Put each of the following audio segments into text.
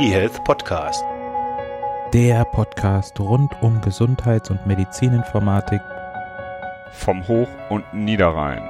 eHealth Podcast. Der Podcast rund um Gesundheits- und Medizininformatik vom Hoch- und Niederrhein.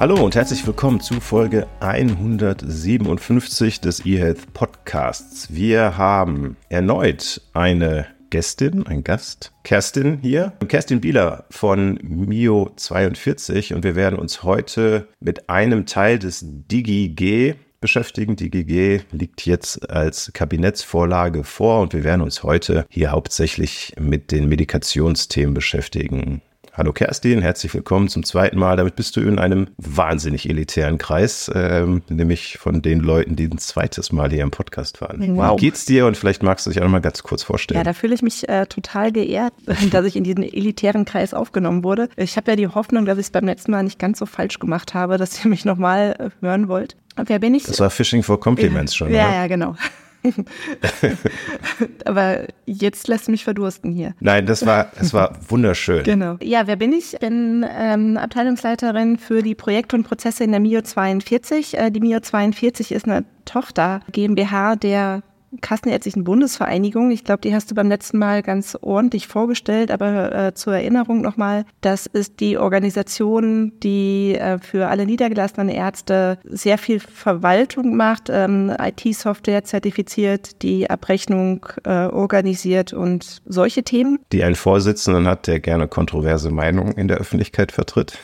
Hallo und herzlich willkommen zu Folge 157 des eHealth Podcasts. Wir haben erneut eine Gästin, ein Gast, Kerstin hier. Kerstin Bieler von Mio42 und wir werden uns heute mit einem Teil des DigiG beschäftigen. DigiG liegt jetzt als Kabinettsvorlage vor und wir werden uns heute hier hauptsächlich mit den Medikationsthemen beschäftigen. Hallo Kerstin, herzlich willkommen zum zweiten Mal. Damit bist du in einem wahnsinnig elitären Kreis, ähm, nämlich von den Leuten, die ein zweites Mal hier im Podcast waren. Wow. Wie geht's dir? Und vielleicht magst du dich auch noch mal ganz kurz vorstellen. Ja, da fühle ich mich äh, total geehrt, dass ich in diesen elitären Kreis aufgenommen wurde. Ich habe ja die Hoffnung, dass ich es beim letzten Mal nicht ganz so falsch gemacht habe, dass ihr mich nochmal äh, hören wollt. Wer bin ich? Das war Fishing for Compliments schon. Ja, oder? ja, genau. Aber jetzt lässt du mich verdursten hier. Nein, das war, das war wunderschön. Genau. Ja, wer bin ich? Ich bin ähm, Abteilungsleiterin für die Projekte und Prozesse in der MIO 42. Äh, die MIO 42 ist eine Tochter GmbH der Kassenärztlichen Bundesvereinigung. Ich glaube, die hast du beim letzten Mal ganz ordentlich vorgestellt, aber äh, zur Erinnerung nochmal, das ist die Organisation, die äh, für alle niedergelassenen Ärzte sehr viel Verwaltung macht, ähm, IT-Software zertifiziert, die Abrechnung äh, organisiert und solche Themen. Die einen Vorsitzenden hat, der gerne kontroverse Meinungen in der Öffentlichkeit vertritt.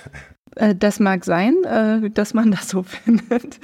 Äh, das mag sein, äh, dass man das so findet.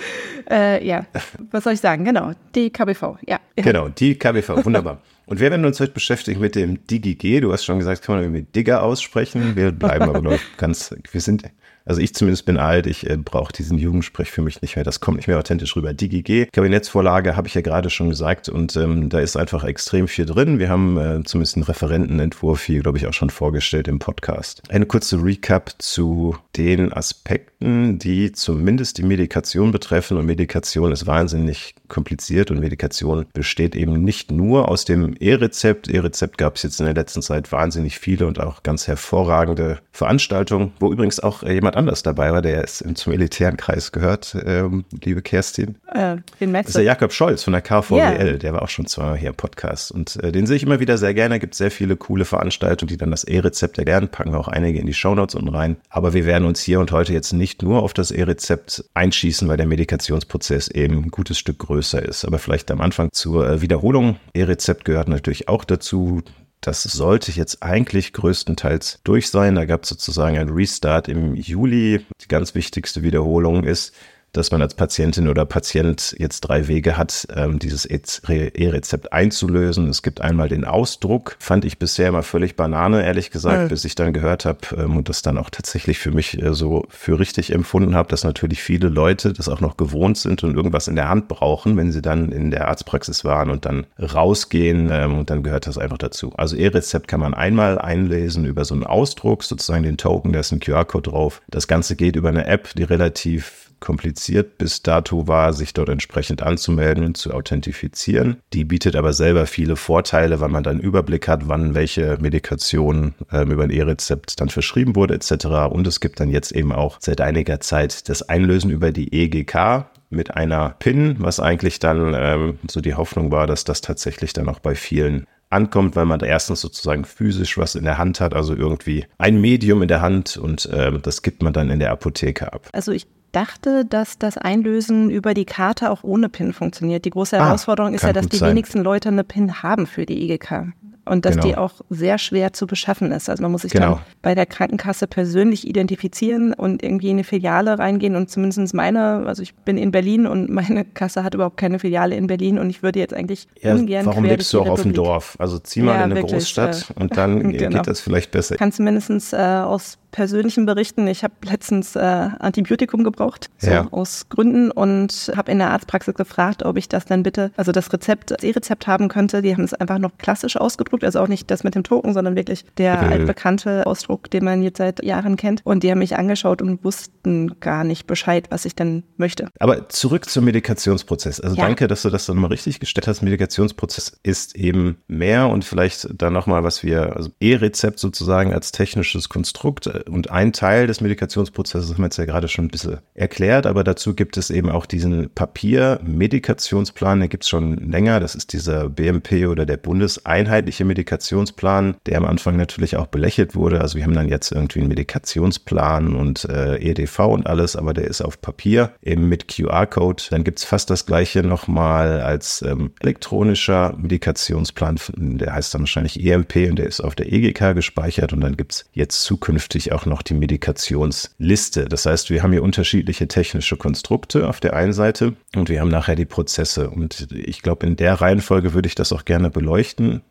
Äh, ja, was soll ich sagen? Genau, die KBV, ja. Genau, die KBV, wunderbar. Und wir werden uns heute beschäftigen mit dem DigiG. Du hast schon gesagt, kann man mit Digger aussprechen. Wir bleiben aber noch ganz, wir sind also ich zumindest bin alt, ich äh, brauche diesen Jugendsprech für mich nicht mehr. Das kommt nicht mehr authentisch rüber. DigiG, Kabinettsvorlage habe ich ja gerade schon gesagt und ähm, da ist einfach extrem viel drin. Wir haben äh, zumindest einen Referentenentwurf hier, glaube ich, auch schon vorgestellt im Podcast. Eine kurze Recap zu den Aspekten, die zumindest die Medikation betreffen. Und Medikation ist wahnsinnig kompliziert und Medikation besteht eben nicht nur aus dem E-Rezept. E-Rezept gab es jetzt in der letzten Zeit wahnsinnig viele und auch ganz hervorragende Veranstaltungen, wo übrigens auch jemand anders dabei war, der ist zum elitären Kreis gehört, ähm, liebe Kerstin. Äh, den Das ist der Jakob Scholz von der KVWL, yeah. der war auch schon zweimal hier im Podcast und äh, den sehe ich immer wieder sehr gerne. Gibt sehr viele coole Veranstaltungen, die dann das E-Rezept erklären, packen wir auch einige in die Shownotes unten rein. Aber wir werden uns hier und heute jetzt nicht nur auf das E-Rezept einschießen, weil der Medikationsprozess eben ein gutes Stück größer ist. Aber vielleicht am Anfang zur äh, Wiederholung. E-Rezept gehört natürlich auch dazu. Das sollte jetzt eigentlich größtenteils durch sein. Da gab es sozusagen einen Restart im Juli. Die ganz wichtigste Wiederholung ist, dass man als Patientin oder Patient jetzt drei Wege hat, ähm, dieses E-Rezept einzulösen. Es gibt einmal den Ausdruck, fand ich bisher immer völlig Banane, ehrlich gesagt, ja. bis ich dann gehört habe ähm, und das dann auch tatsächlich für mich äh, so für richtig empfunden habe, dass natürlich viele Leute das auch noch gewohnt sind und irgendwas in der Hand brauchen, wenn sie dann in der Arztpraxis waren und dann rausgehen ähm, und dann gehört das einfach dazu. Also E-Rezept kann man einmal einlesen über so einen Ausdruck, sozusagen den Token, da ist ein QR-Code drauf. Das Ganze geht über eine App, die relativ kompliziert bis dato war, sich dort entsprechend anzumelden und zu authentifizieren. Die bietet aber selber viele Vorteile, weil man dann Überblick hat, wann welche Medikation ähm, über ein E-Rezept dann verschrieben wurde etc. Und es gibt dann jetzt eben auch seit einiger Zeit das Einlösen über die EGK, mit einer PIN, was eigentlich dann ähm, so die Hoffnung war, dass das tatsächlich dann auch bei vielen ankommt, weil man da erstens sozusagen physisch was in der Hand hat, also irgendwie ein Medium in der Hand und äh, das gibt man dann in der Apotheke ab. Also ich dachte, dass das Einlösen über die Karte auch ohne PIN funktioniert. Die große ah, Herausforderung ah, ist ja, dass die sein. wenigsten Leute eine PIN haben für die EGK und dass genau. die auch sehr schwer zu beschaffen ist. Also man muss sich genau. dann bei der Krankenkasse persönlich identifizieren und irgendwie in eine Filiale reingehen und zumindest meine, also ich bin in Berlin und meine Kasse hat überhaupt keine Filiale in Berlin und ich würde jetzt eigentlich ja, ungern Warum lebst du auch auf dem Dorf? Also zieh mal ja, in eine wirklich, Großstadt äh, und dann genau. geht das vielleicht besser. Kannst du mindestens äh, aus persönlichen Berichten. Ich habe letztens äh, Antibiotikum gebraucht, so ja. aus Gründen, und habe in der Arztpraxis gefragt, ob ich das dann bitte, also das Rezept, das E-Rezept haben könnte. Die haben es einfach noch klassisch ausgedruckt, also auch nicht das mit dem Token, sondern wirklich der mhm. altbekannte Ausdruck, den man jetzt seit Jahren kennt. Und die haben mich angeschaut und wussten gar nicht Bescheid, was ich denn möchte. Aber zurück zum Medikationsprozess. Also ja. danke, dass du das dann mal richtig gestellt hast. Medikationsprozess ist eben mehr und vielleicht dann nochmal, was wir, also E-Rezept sozusagen als technisches Konstrukt und ein Teil des Medikationsprozesses haben wir jetzt ja gerade schon ein bisschen erklärt, aber dazu gibt es eben auch diesen Papier-Medikationsplan, den gibt es schon länger. Das ist dieser BMP oder der bundeseinheitliche Medikationsplan, der am Anfang natürlich auch belächelt wurde. Also wir haben dann jetzt irgendwie einen Medikationsplan und äh, EDV und alles, aber der ist auf Papier eben mit QR-Code. Dann gibt es fast das gleiche nochmal als ähm, elektronischer Medikationsplan, der heißt dann wahrscheinlich EMP und der ist auf der EGK gespeichert und dann gibt es jetzt zukünftig auch noch die Medikationsliste. Das heißt, wir haben hier unterschiedliche technische Konstrukte auf der einen Seite und wir haben nachher die Prozesse. Und ich glaube, in der Reihenfolge würde ich das auch gerne beleuchten.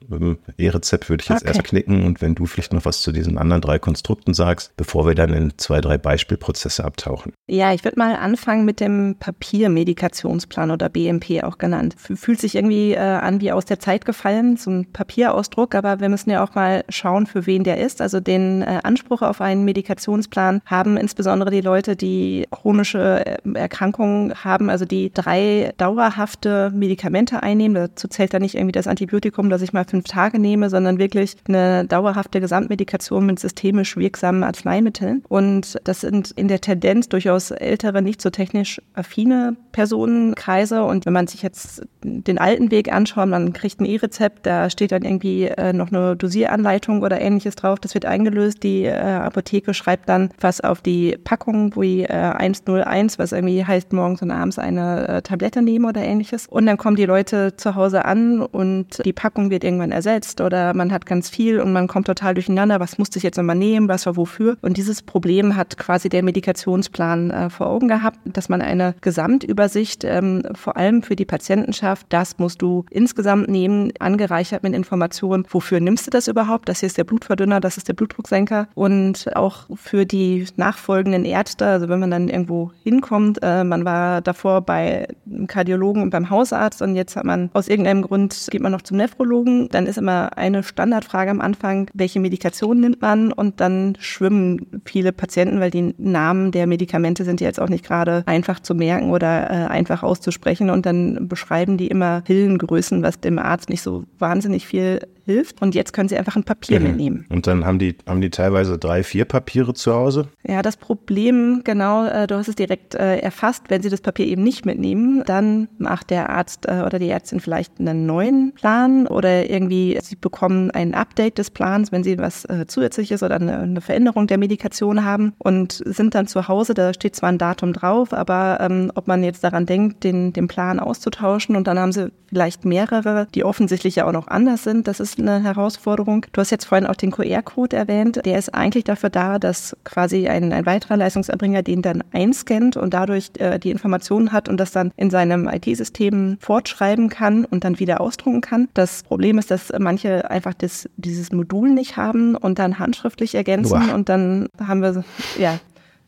E-Rezept würde ich jetzt okay. erst knicken und wenn du vielleicht noch was zu diesen anderen drei Konstrukten sagst, bevor wir dann in zwei, drei Beispielprozesse abtauchen. Ja, ich würde mal anfangen mit dem Papiermedikationsplan oder BMP auch genannt. Fühlt sich irgendwie äh, an wie aus der Zeit gefallen, so ein Papierausdruck, aber wir müssen ja auch mal schauen, für wen der ist. Also den äh, Anspruch auf einen Medikationsplan haben insbesondere die Leute, die chronische äh, Erkrankungen haben, also die drei dauerhafte Medikamente einnehmen. Dazu zählt da nicht irgendwie das Antibiotikum, das ich mal fünf Tage nehme, sondern wirklich eine dauerhafte Gesamtmedikation mit systemisch wirksamen Arzneimitteln. Und das sind in der Tendenz durchaus ältere, nicht so technisch affine Personenkreise. Und wenn man sich jetzt den alten Weg anschaut, man kriegt ein E-Rezept, da steht dann irgendwie äh, noch eine Dosieranleitung oder ähnliches drauf. Das wird eingelöst. Die äh, Apotheke schreibt dann was auf die Packung, wie äh, 101, was irgendwie heißt, morgens und abends eine äh, Tablette nehmen oder ähnliches. Und dann kommen die Leute zu Hause an und die Packung wird irgendwann ersetzt oder man hat ganz viel und man kommt total durcheinander. Was musste ich jetzt nochmal nehmen? Was war wofür? Und dieses Problem hat quasi der Medikationsplan äh, vor Augen gehabt, dass man eine Gesamtübersicht ähm, vor allem für die Patientenschaft, das musst du insgesamt nehmen, angereichert mit Informationen, wofür nimmst du das überhaupt? Das hier ist der Blutverdünner, das ist der Blutdrucksenker und auch für die nachfolgenden Ärzte, also wenn man dann irgendwo hinkommt, äh, man war davor bei einem Kardiologen und beim Hausarzt und jetzt hat man aus irgendeinem Grund geht man noch zum Nephrologen, dann ist immer eine Standardfrage am Anfang, welche Medikation nimmt man und dann schwimmen viele Patienten, weil die Namen der Medikamente sind jetzt auch nicht gerade einfach zu merken oder äh, einfach auszusprechen und dann beschreiben die immer Pillengrößen, was dem Arzt nicht so wahnsinnig viel hilft. Und jetzt können sie einfach ein Papier mhm. mitnehmen. Und dann haben die, haben die teilweise drei, vier Papiere zu Hause? Ja, das Problem, genau, äh, du hast es direkt äh, erfasst. Wenn sie das Papier eben nicht mitnehmen, dann macht der Arzt äh, oder die Ärztin vielleicht einen neuen Plan oder irgendwie sie bekommen ein Update des Plans, wenn sie was äh, zusätzliches oder eine, Veränderung der Medikation haben und sind dann zu Hause. Da steht zwar ein Datum drauf, aber ähm, ob man jetzt daran denkt, den, den Plan auszutauschen und dann haben sie vielleicht mehrere, die offensichtlich ja auch noch anders sind, das ist eine Herausforderung. Du hast jetzt vorhin auch den QR-Code erwähnt. Der ist eigentlich dafür da, dass quasi ein, ein weiterer Leistungserbringer den dann einscannt und dadurch äh, die Informationen hat und das dann in seinem IT-System fortschreiben kann und dann wieder ausdrucken kann. Das Problem ist, dass manche einfach das, dieses Modul nicht haben und dann handschriftlich ergänzen Boah. und dann haben wir, ja,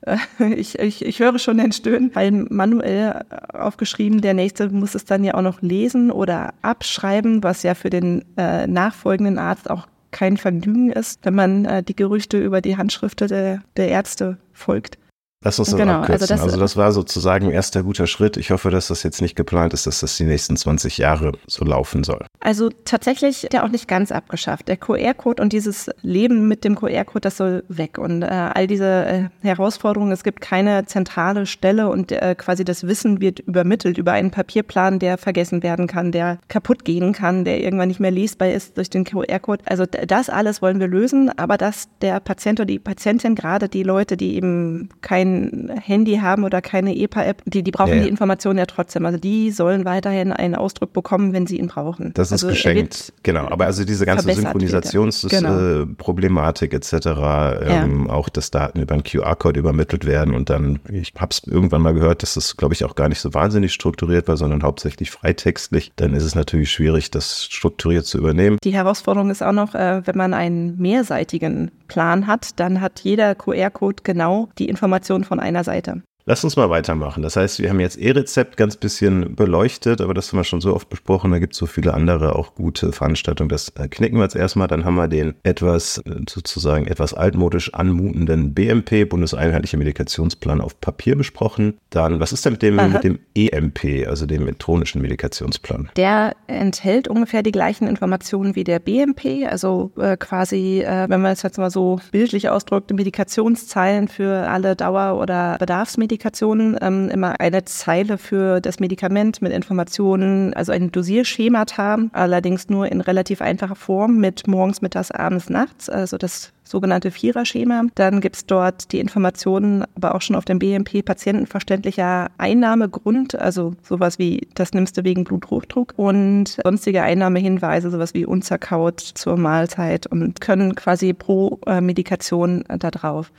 ich, ich, ich höre schon den Stöhnen, weil manuell aufgeschrieben, der nächste muss es dann ja auch noch lesen oder abschreiben, was ja für den äh, nachfolgenden Arzt auch kein Vergnügen ist, wenn man äh, die Gerüchte über die Handschriften der, der Ärzte folgt. Lass uns das genau, abkürzen. Also das, also das war sozusagen erster guter Schritt. Ich hoffe, dass das jetzt nicht geplant ist, dass das die nächsten 20 Jahre so laufen soll. Also tatsächlich der auch nicht ganz abgeschafft. Der QR-Code und dieses Leben mit dem QR-Code, das soll weg. Und äh, all diese äh, Herausforderungen, es gibt keine zentrale Stelle und äh, quasi das Wissen wird übermittelt über einen Papierplan, der vergessen werden kann, der kaputt gehen kann, der irgendwann nicht mehr lesbar ist durch den QR-Code. Also das alles wollen wir lösen, aber dass der Patient oder die Patientin, gerade die Leute, die eben kein kein Handy haben oder keine EPA-App, die, die brauchen ja, die Informationen ja trotzdem. Also die sollen weiterhin einen Ausdruck bekommen, wenn sie ihn brauchen. Das ist also geschenkt, genau. Aber also diese ganze Synchronisationsproblematik genau. etc., ähm, ja. auch dass Daten über einen QR-Code übermittelt werden und dann, ich habe es irgendwann mal gehört, dass das, glaube ich, auch gar nicht so wahnsinnig strukturiert war, sondern hauptsächlich freitextlich, dann ist es natürlich schwierig, das strukturiert zu übernehmen. Die Herausforderung ist auch noch, äh, wenn man einen mehrseitigen Plan hat, dann hat jeder QR-Code genau die Information von einer Seite. Lass uns mal weitermachen. Das heißt, wir haben jetzt E-Rezept ganz bisschen beleuchtet, aber das haben wir schon so oft besprochen. Da gibt es so viele andere auch gute Veranstaltungen. Das äh, knicken wir jetzt erstmal. Dann haben wir den etwas äh, sozusagen etwas altmodisch anmutenden BMP, Bundeseinheitlicher Medikationsplan auf Papier besprochen. Dann, was ist denn mit dem, mit dem EMP, also dem elektronischen Medikationsplan? Der enthält ungefähr die gleichen Informationen wie der BMP, also äh, quasi, äh, wenn man es jetzt mal so bildlich ausdrückt, Medikationszeilen für alle Dauer- oder Bedarfsmedikationen, ähm, immer eine Zeile für das Medikament mit Informationen, also ein Dosierschemata, allerdings nur in relativ einfacher Form mit morgens, mittags, abends, nachts, also das sogenannte Viererschema. Dann gibt es dort die Informationen, aber auch schon auf dem BMP patientenverständlicher Einnahmegrund, also sowas wie, das nimmst du wegen Bluthochdruck und sonstige Einnahmehinweise, sowas wie unzerkaut zur Mahlzeit und können quasi pro äh, Medikation äh, da drauf.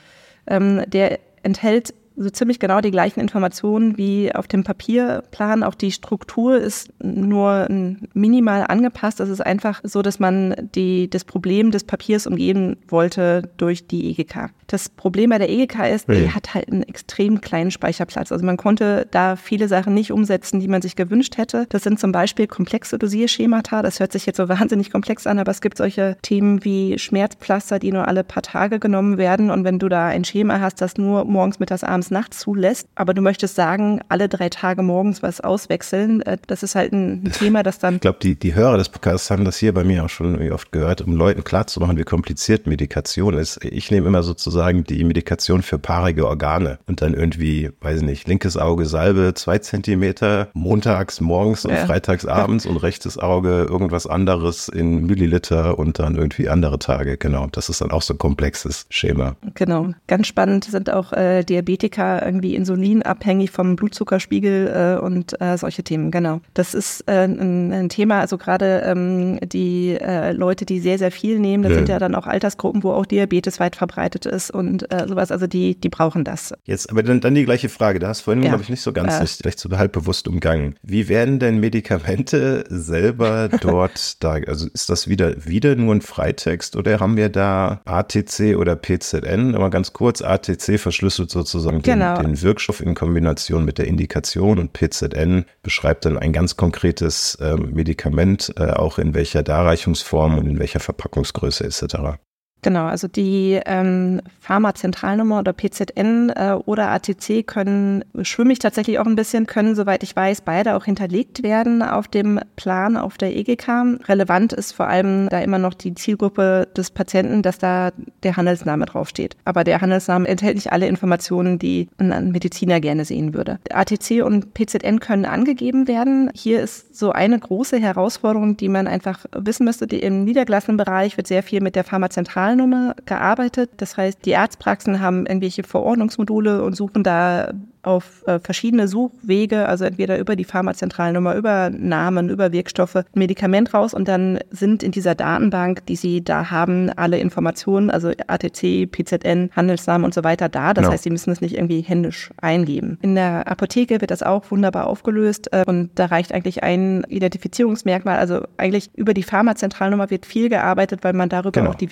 Ähm, der enthält so ziemlich genau die gleichen Informationen wie auf dem Papierplan. Auch die Struktur ist nur minimal angepasst. Es ist einfach so, dass man die, das Problem des Papiers umgehen wollte durch die EGK. Das Problem bei der EGK ist, die hat halt einen extrem kleinen Speicherplatz. Also man konnte da viele Sachen nicht umsetzen, die man sich gewünscht hätte. Das sind zum Beispiel komplexe Dosierschemata. Das hört sich jetzt so wahnsinnig komplex an, aber es gibt solche Themen wie Schmerzpflaster, die nur alle paar Tage genommen werden. Und wenn du da ein Schema hast, das nur morgens, mittags, abends, nachts zulässt, aber du möchtest sagen, alle drei Tage morgens was auswechseln, äh, das ist halt ein Thema, das dann. Ich glaube, die, die Hörer des Podcasts haben das hier bei mir auch schon oft gehört, um Leuten klarzumachen, wie kompliziert Medikation ist. Ich nehme immer sozusagen die Medikation für paarige Organe und dann irgendwie, weiß ich nicht, linkes Auge Salbe zwei Zentimeter, montags morgens und ja. freitags abends und rechtes Auge irgendwas anderes in Milliliter und dann irgendwie andere Tage. Genau, das ist dann auch so ein komplexes Schema. Genau, ganz spannend sind auch äh, Diabetiker irgendwie insulinabhängig vom Blutzuckerspiegel äh, und äh, solche Themen. Genau, das ist äh, ein, ein, Thema. Also gerade ähm, die äh, Leute, die sehr sehr viel nehmen, das ja. sind ja dann auch Altersgruppen, wo auch Diabetes weit verbreitet ist und äh, sowas. Also die die brauchen das. Jetzt aber dann, dann die gleiche Frage. Da hast du vorhin ja. glaube ich nicht so ganz äh, vielleicht so halb bewusst umgangen. Wie werden denn Medikamente selber dort da? Also ist das wieder wieder nur ein Freitext oder haben wir da ATC oder PZN? Aber ganz kurz, ATC verschlüsselt sozusagen genau. den, den, Wirkstoff in Kombination mit der Indikation und PZN beschreibt dann ein ganz konkretes äh, Medikament, äh, auch in welcher Darreichungsform und in welcher Verpackungsgröße etc. Genau, also die ähm, Pharmazentralnummer oder PZN äh, oder ATC können, schwimme ich tatsächlich auch ein bisschen, können, soweit ich weiß, beide auch hinterlegt werden auf dem Plan auf der EGK. Relevant ist vor allem da immer noch die Zielgruppe des Patienten, dass da der Handelsname draufsteht. Aber der Handelsname enthält nicht alle Informationen, die ein Mediziner gerne sehen würde. ATC und PZN können angegeben werden. Hier ist so eine große Herausforderung, die man einfach wissen müsste. Die Im niedergelassenen Bereich wird sehr viel mit der Pharmazentralnummer Zentralnummer gearbeitet. Das heißt, die Arztpraxen haben irgendwelche Verordnungsmodule und suchen da auf äh, verschiedene Suchwege, also entweder über die Pharmazentralnummer, über Namen, über Wirkstoffe, ein Medikament raus und dann sind in dieser Datenbank, die sie da haben, alle Informationen, also ATC, PZN, Handelsnamen und so weiter da. Das no. heißt, sie müssen es nicht irgendwie händisch eingeben. In der Apotheke wird das auch wunderbar aufgelöst äh, und da reicht eigentlich ein Identifizierungsmerkmal, also eigentlich über die Pharmazentralnummer wird viel gearbeitet, weil man darüber genau. auch die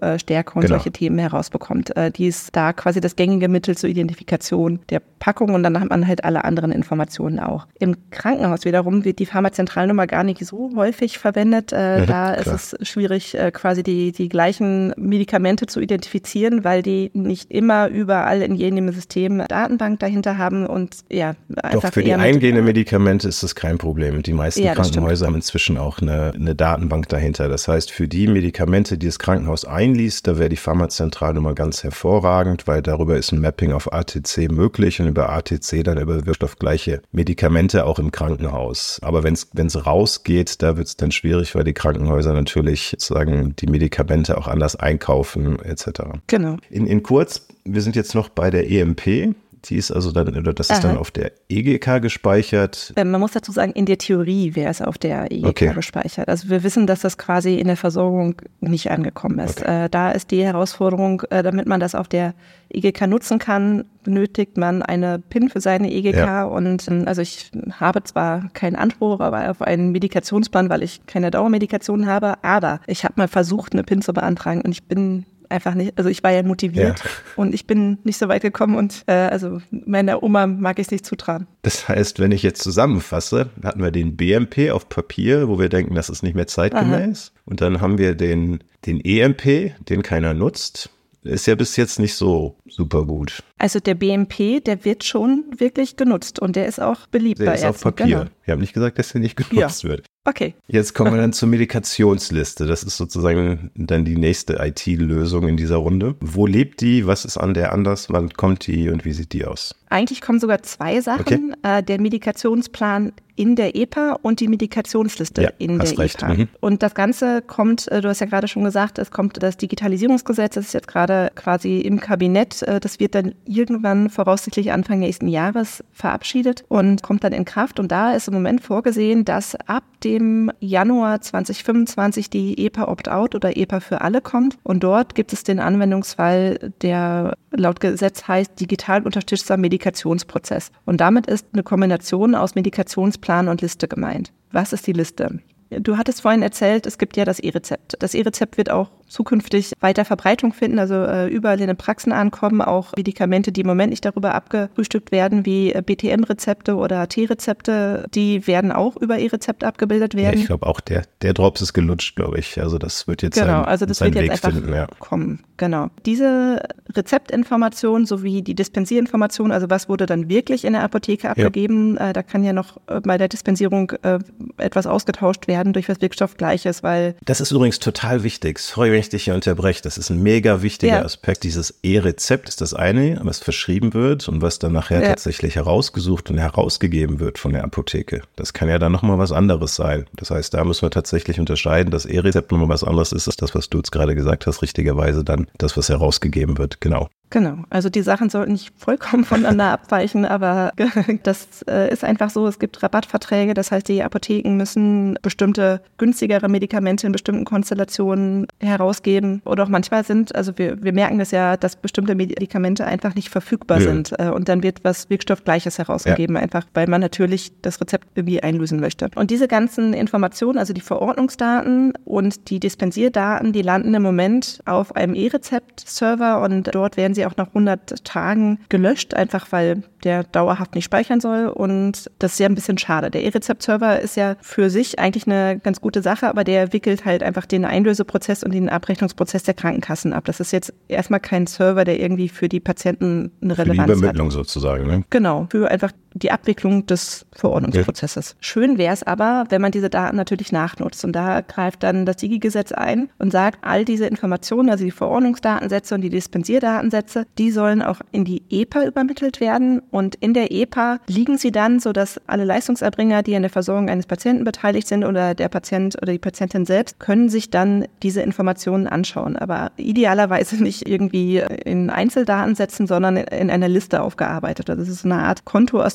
Wirkstoffstärke und genau. solche Themen herausbekommt. Äh, die ist da quasi das gängige Mittel zur Identifikation der Packung und dann hat man halt alle anderen Informationen auch. Im Krankenhaus wiederum wird die Pharmazentralnummer gar nicht so häufig verwendet. Äh, ja, da klar. ist es schwierig, äh, quasi die, die gleichen Medikamente zu identifizieren, weil die nicht immer überall in jedem System Datenbank dahinter haben und ja, einfach. Doch, für die eingehenden Medikamente ist das kein Problem. Die meisten ja, Krankenhäuser haben inzwischen auch eine, eine Datenbank dahinter. Das heißt, für die Medikamente, die das Krankenhaus einliest, da wäre die Pharmazentralnummer ganz hervorragend, weil darüber ist ein Mapping auf ATC möglich und über ATC dann über wirkstoffgleiche Medikamente auch im Krankenhaus. Aber wenn es rausgeht, da wird es dann schwierig, weil die Krankenhäuser natürlich sozusagen die Medikamente auch anders einkaufen etc. Genau. In, in kurz, wir sind jetzt noch bei der EMP. Die ist also dann, oder das ist Aha. dann auf der EGK gespeichert. Ähm, man muss dazu sagen, in der Theorie wäre es auf der EGK okay. gespeichert. Also wir wissen, dass das quasi in der Versorgung nicht angekommen ist. Okay. Äh, da ist die Herausforderung, äh, damit man das auf der EGK nutzen kann, benötigt man eine PIN für seine EGK. Ja. Und ähm, also ich habe zwar keinen Anspruch aber auf einen Medikationsplan, weil ich keine Dauermedikation habe, aber ich habe mal versucht, eine PIN zu beantragen und ich bin einfach nicht, also ich war ja motiviert Ja. und ich bin nicht so weit gekommen und äh, also meiner Oma mag ich es nicht zutrauen. Das heißt, wenn ich jetzt zusammenfasse, hatten wir den BMP auf Papier, wo wir denken, das ist nicht mehr zeitgemäß. Und dann haben wir den, den EMP, den keiner nutzt. Ist ja bis jetzt nicht so super gut. Also der BMP, der wird schon wirklich genutzt und der ist auch beliebt Der bei ist auf. Papier. Genau. Wir haben nicht gesagt, dass der nicht genutzt wird. Okay, Jetzt kommen wir dann zur Medikationsliste. Das ist sozusagen dann die nächste IT-Lösung in dieser Runde. Wo lebt die? Was ist an der anders? Wann kommt die und wie sieht die aus? eigentlich kommen sogar zwei Sachen. Äh, der Medikationsplan in der EPA und die Medikationsliste Ja, in der recht. EPA. Mhm. Und das Ganze kommt, äh, du hast ja gerade schon gesagt, es kommt das Digitalisierungsgesetz, das ist jetzt gerade quasi im Kabinett. Äh, das wird dann irgendwann voraussichtlich Anfang nächsten Jahres verabschiedet und kommt dann in Kraft. Und da ist im Moment vorgesehen, dass ab dem Januar 2025 die EPA Opt-out oder EPA für alle kommt. Und dort gibt es den Anwendungsfall, der laut Gesetz heißt digital unterstützter Medikationsprozess. Und damit ist eine Kombination aus Medikationsplan und Liste gemeint. Was ist die Liste? Du hattest vorhin erzählt, es gibt ja das E-Rezept. Das E-Rezept wird auch zukünftig weiter Verbreitung finden, also äh, überall in den Praxen ankommen, auch Medikamente, die im Moment nicht darüber abgefrühstückt werden, wie äh, BTM-Rezepte oder T-Rezepte, die werden auch über E-Rezept abgebildet Ja, werden. ich glaube auch, der, der Drops ist gelutscht, glaube ich. Also das wird jetzt Genau, seinen, also das wird Weg jetzt einfach finden. Ja. kommen. Genau. Diese Rezeptinformation sowie die Dispensierinformation, also was wurde dann wirklich in der Apotheke abgegeben, äh, da kann ja noch äh, bei der Dispensierung äh, etwas ausgetauscht werden durch was Wirkstoffgleiches, weil Das ist übrigens total wichtig. Sorry, wenn ich dich hier unterbreche. Das ist ein mega wichtiger Ja. Aspekt. Dieses E-Rezept ist das eine, was verschrieben wird und was dann nachher Ja. tatsächlich herausgesucht und herausgegeben wird von der Apotheke. Das kann ja dann nochmal was anderes sein. Das heißt, da müssen wir tatsächlich unterscheiden, dass E-Rezept nochmal was anderes ist, als das, was du jetzt gerade gesagt hast, richtigerweise dann das, was herausgegeben wird. Genau. Genau, also die Sachen sollten nicht vollkommen voneinander abweichen, aber das äh, ist einfach so, es gibt Rabattverträge, das heißt, die Apotheken müssen bestimmte günstigere Medikamente in bestimmten Konstellationen herausgeben. Oder auch manchmal sind, also wir, wir merken das ja, dass bestimmte Medikamente einfach nicht verfügbar Ja. sind äh, und dann wird was Wirkstoffgleiches herausgegeben, einfach weil man natürlich das Rezept irgendwie einlösen möchte. Und diese ganzen Informationen, also die Verordnungsdaten und die Dispensierdaten, die landen im Moment auf einem E-Rezept-Server und dort werden sie auch nach 100 Tagen gelöscht, einfach weil der dauerhaft nicht speichern soll und das ist ja ein bisschen schade. Der E-Rezept-Server ist ja für sich eigentlich eine ganz gute Sache, aber der wickelt halt einfach den Einlöseprozess und den Abrechnungsprozess der Krankenkassen ab. Das ist jetzt erstmal kein Server, der irgendwie für die Patienten eine Für die Relevanz hat. Übermittlung sozusagen. Ne? Genau, für einfach die Abwicklung des Verordnungsprozesses. Schön wäre es aber, wenn man diese Daten natürlich nachnutzt. Und da greift dann das Digi-Gesetz ein und sagt, all diese Informationen, also die Verordnungsdatensätze und die Dispensierdatensätze, die sollen auch in die EPA übermittelt werden. Und in der EPA liegen sie dann, sodass alle Leistungserbringer, die an der Versorgung eines Patienten beteiligt sind oder der Patient oder die Patientin selbst, können sich dann diese Informationen anschauen. Aber idealerweise nicht irgendwie in Einzeldatensätzen, sondern in einer Liste aufgearbeitet. Also das ist eine Art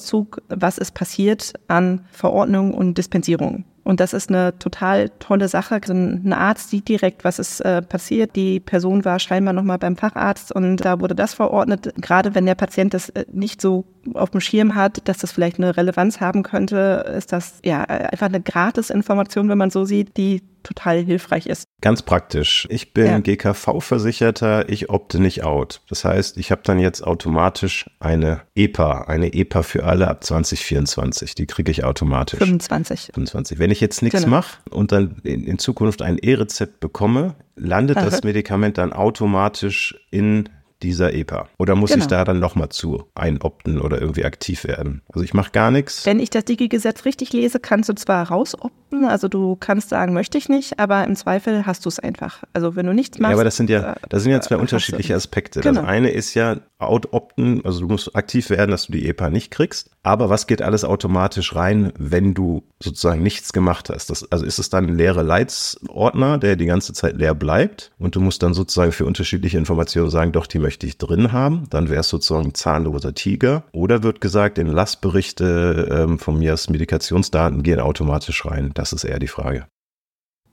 Kontoauszug, was ist passiert an Verordnungen und Dispensierungen. Und das ist eine total tolle Sache. Also ein Arzt sieht direkt, was ist äh, passiert. Die Person war scheinbar nochmal beim Facharzt und da wurde das verordnet. Gerade wenn der Patient das äh, nicht so auf dem Schirm hat, dass das vielleicht eine Relevanz haben könnte, ist das ja einfach eine Gratis-Information, wenn man so sieht, die total hilfreich ist. Ganz praktisch. Ich bin Ja. GKV-Versicherter, ich opte nicht out. Das heißt, ich habe dann jetzt automatisch eine EPA, eine EPA für alle ab 2024. Die kriege ich automatisch. 25. 25. Wenn ich jetzt nichts Genau. mache und dann in, in Zukunft ein E-Rezept bekomme, landet das Aha. Medikament dann automatisch in dieser EPA? Oder muss Genau. ich da dann nochmal zu einopten oder irgendwie aktiv werden? Also ich mache gar nichts. Wenn ich das Digi-Gesetz richtig lese, kannst du zwar rausopten, also du kannst sagen, möchte ich nicht, aber im Zweifel hast du es einfach. Also wenn du nichts machst. Ja, aber das sind ja, äh, das sind ja zwei hast du- unterschiedliche Aspekte. Genau. Das eine ist ja out-opten, also du musst aktiv werden, dass du die EPA nicht kriegst. Aber was geht alles automatisch rein, wenn du sozusagen nichts gemacht hast? Das, also ist es dann ein leerer Leitsordner, der die ganze Zeit leer bleibt und du musst dann sozusagen für unterschiedliche Informationen sagen, doch, die möchte ich drin haben. Dann wäre es sozusagen ein zahnloser Tiger. Oder wird gesagt, in Lastberichte ähm, von mir aus Medikationsdaten gehen automatisch rein. Das ist eher die Frage.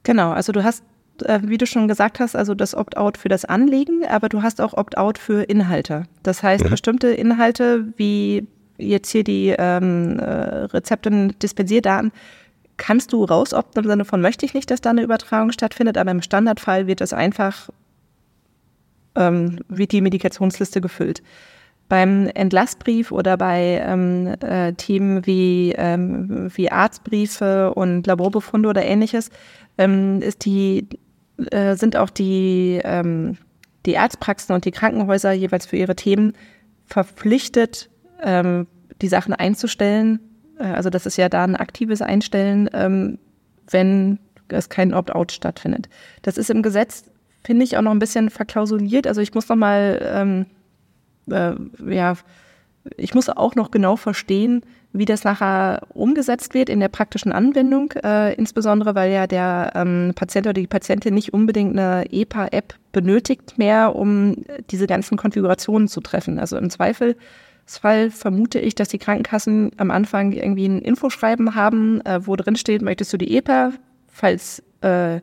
Genau, also du hast, äh, wie du schon gesagt hast, also das Opt-out für das Anlegen, aber du hast auch Opt-out für Inhalte. Das heißt, Mhm. bestimmte Inhalte wie jetzt hier die ähm, äh, Rezepte und Dispensierdaten kannst du rausopten im Sinne von möchte ich nicht, dass da eine Übertragung stattfindet, aber im Standardfall wird es einfach ähm, wird die Medikationsliste gefüllt. Beim Entlassbrief oder bei ähm, äh, Themen wie, ähm, wie Arztbriefe und Laborbefunde oder ähnliches ähm, ist die, äh, sind auch die, ähm, die Arztpraxen und die Krankenhäuser jeweils für ihre Themen verpflichtet, ähm, die Sachen einzustellen. Äh, also das ist ja da ein aktives Einstellen, ähm, wenn es kein Opt-out stattfindet. Das ist im Gesetz, finde ich, auch noch ein bisschen verklausuliert. Also ich muss noch mal ähm, äh, ja, ich muss auch noch genau verstehen, wie das nachher umgesetzt wird in der praktischen Anwendung, äh, insbesondere weil ja der ähm, Patient oder die Patientin nicht unbedingt eine EPA-App benötigt mehr, um diese ganzen Konfigurationen zu treffen. Also im Zweifelsfall vermute ich, dass die Krankenkassen am Anfang irgendwie ein Infoschreiben haben, äh, wo drin steht, möchtest du die EPA, falls, äh,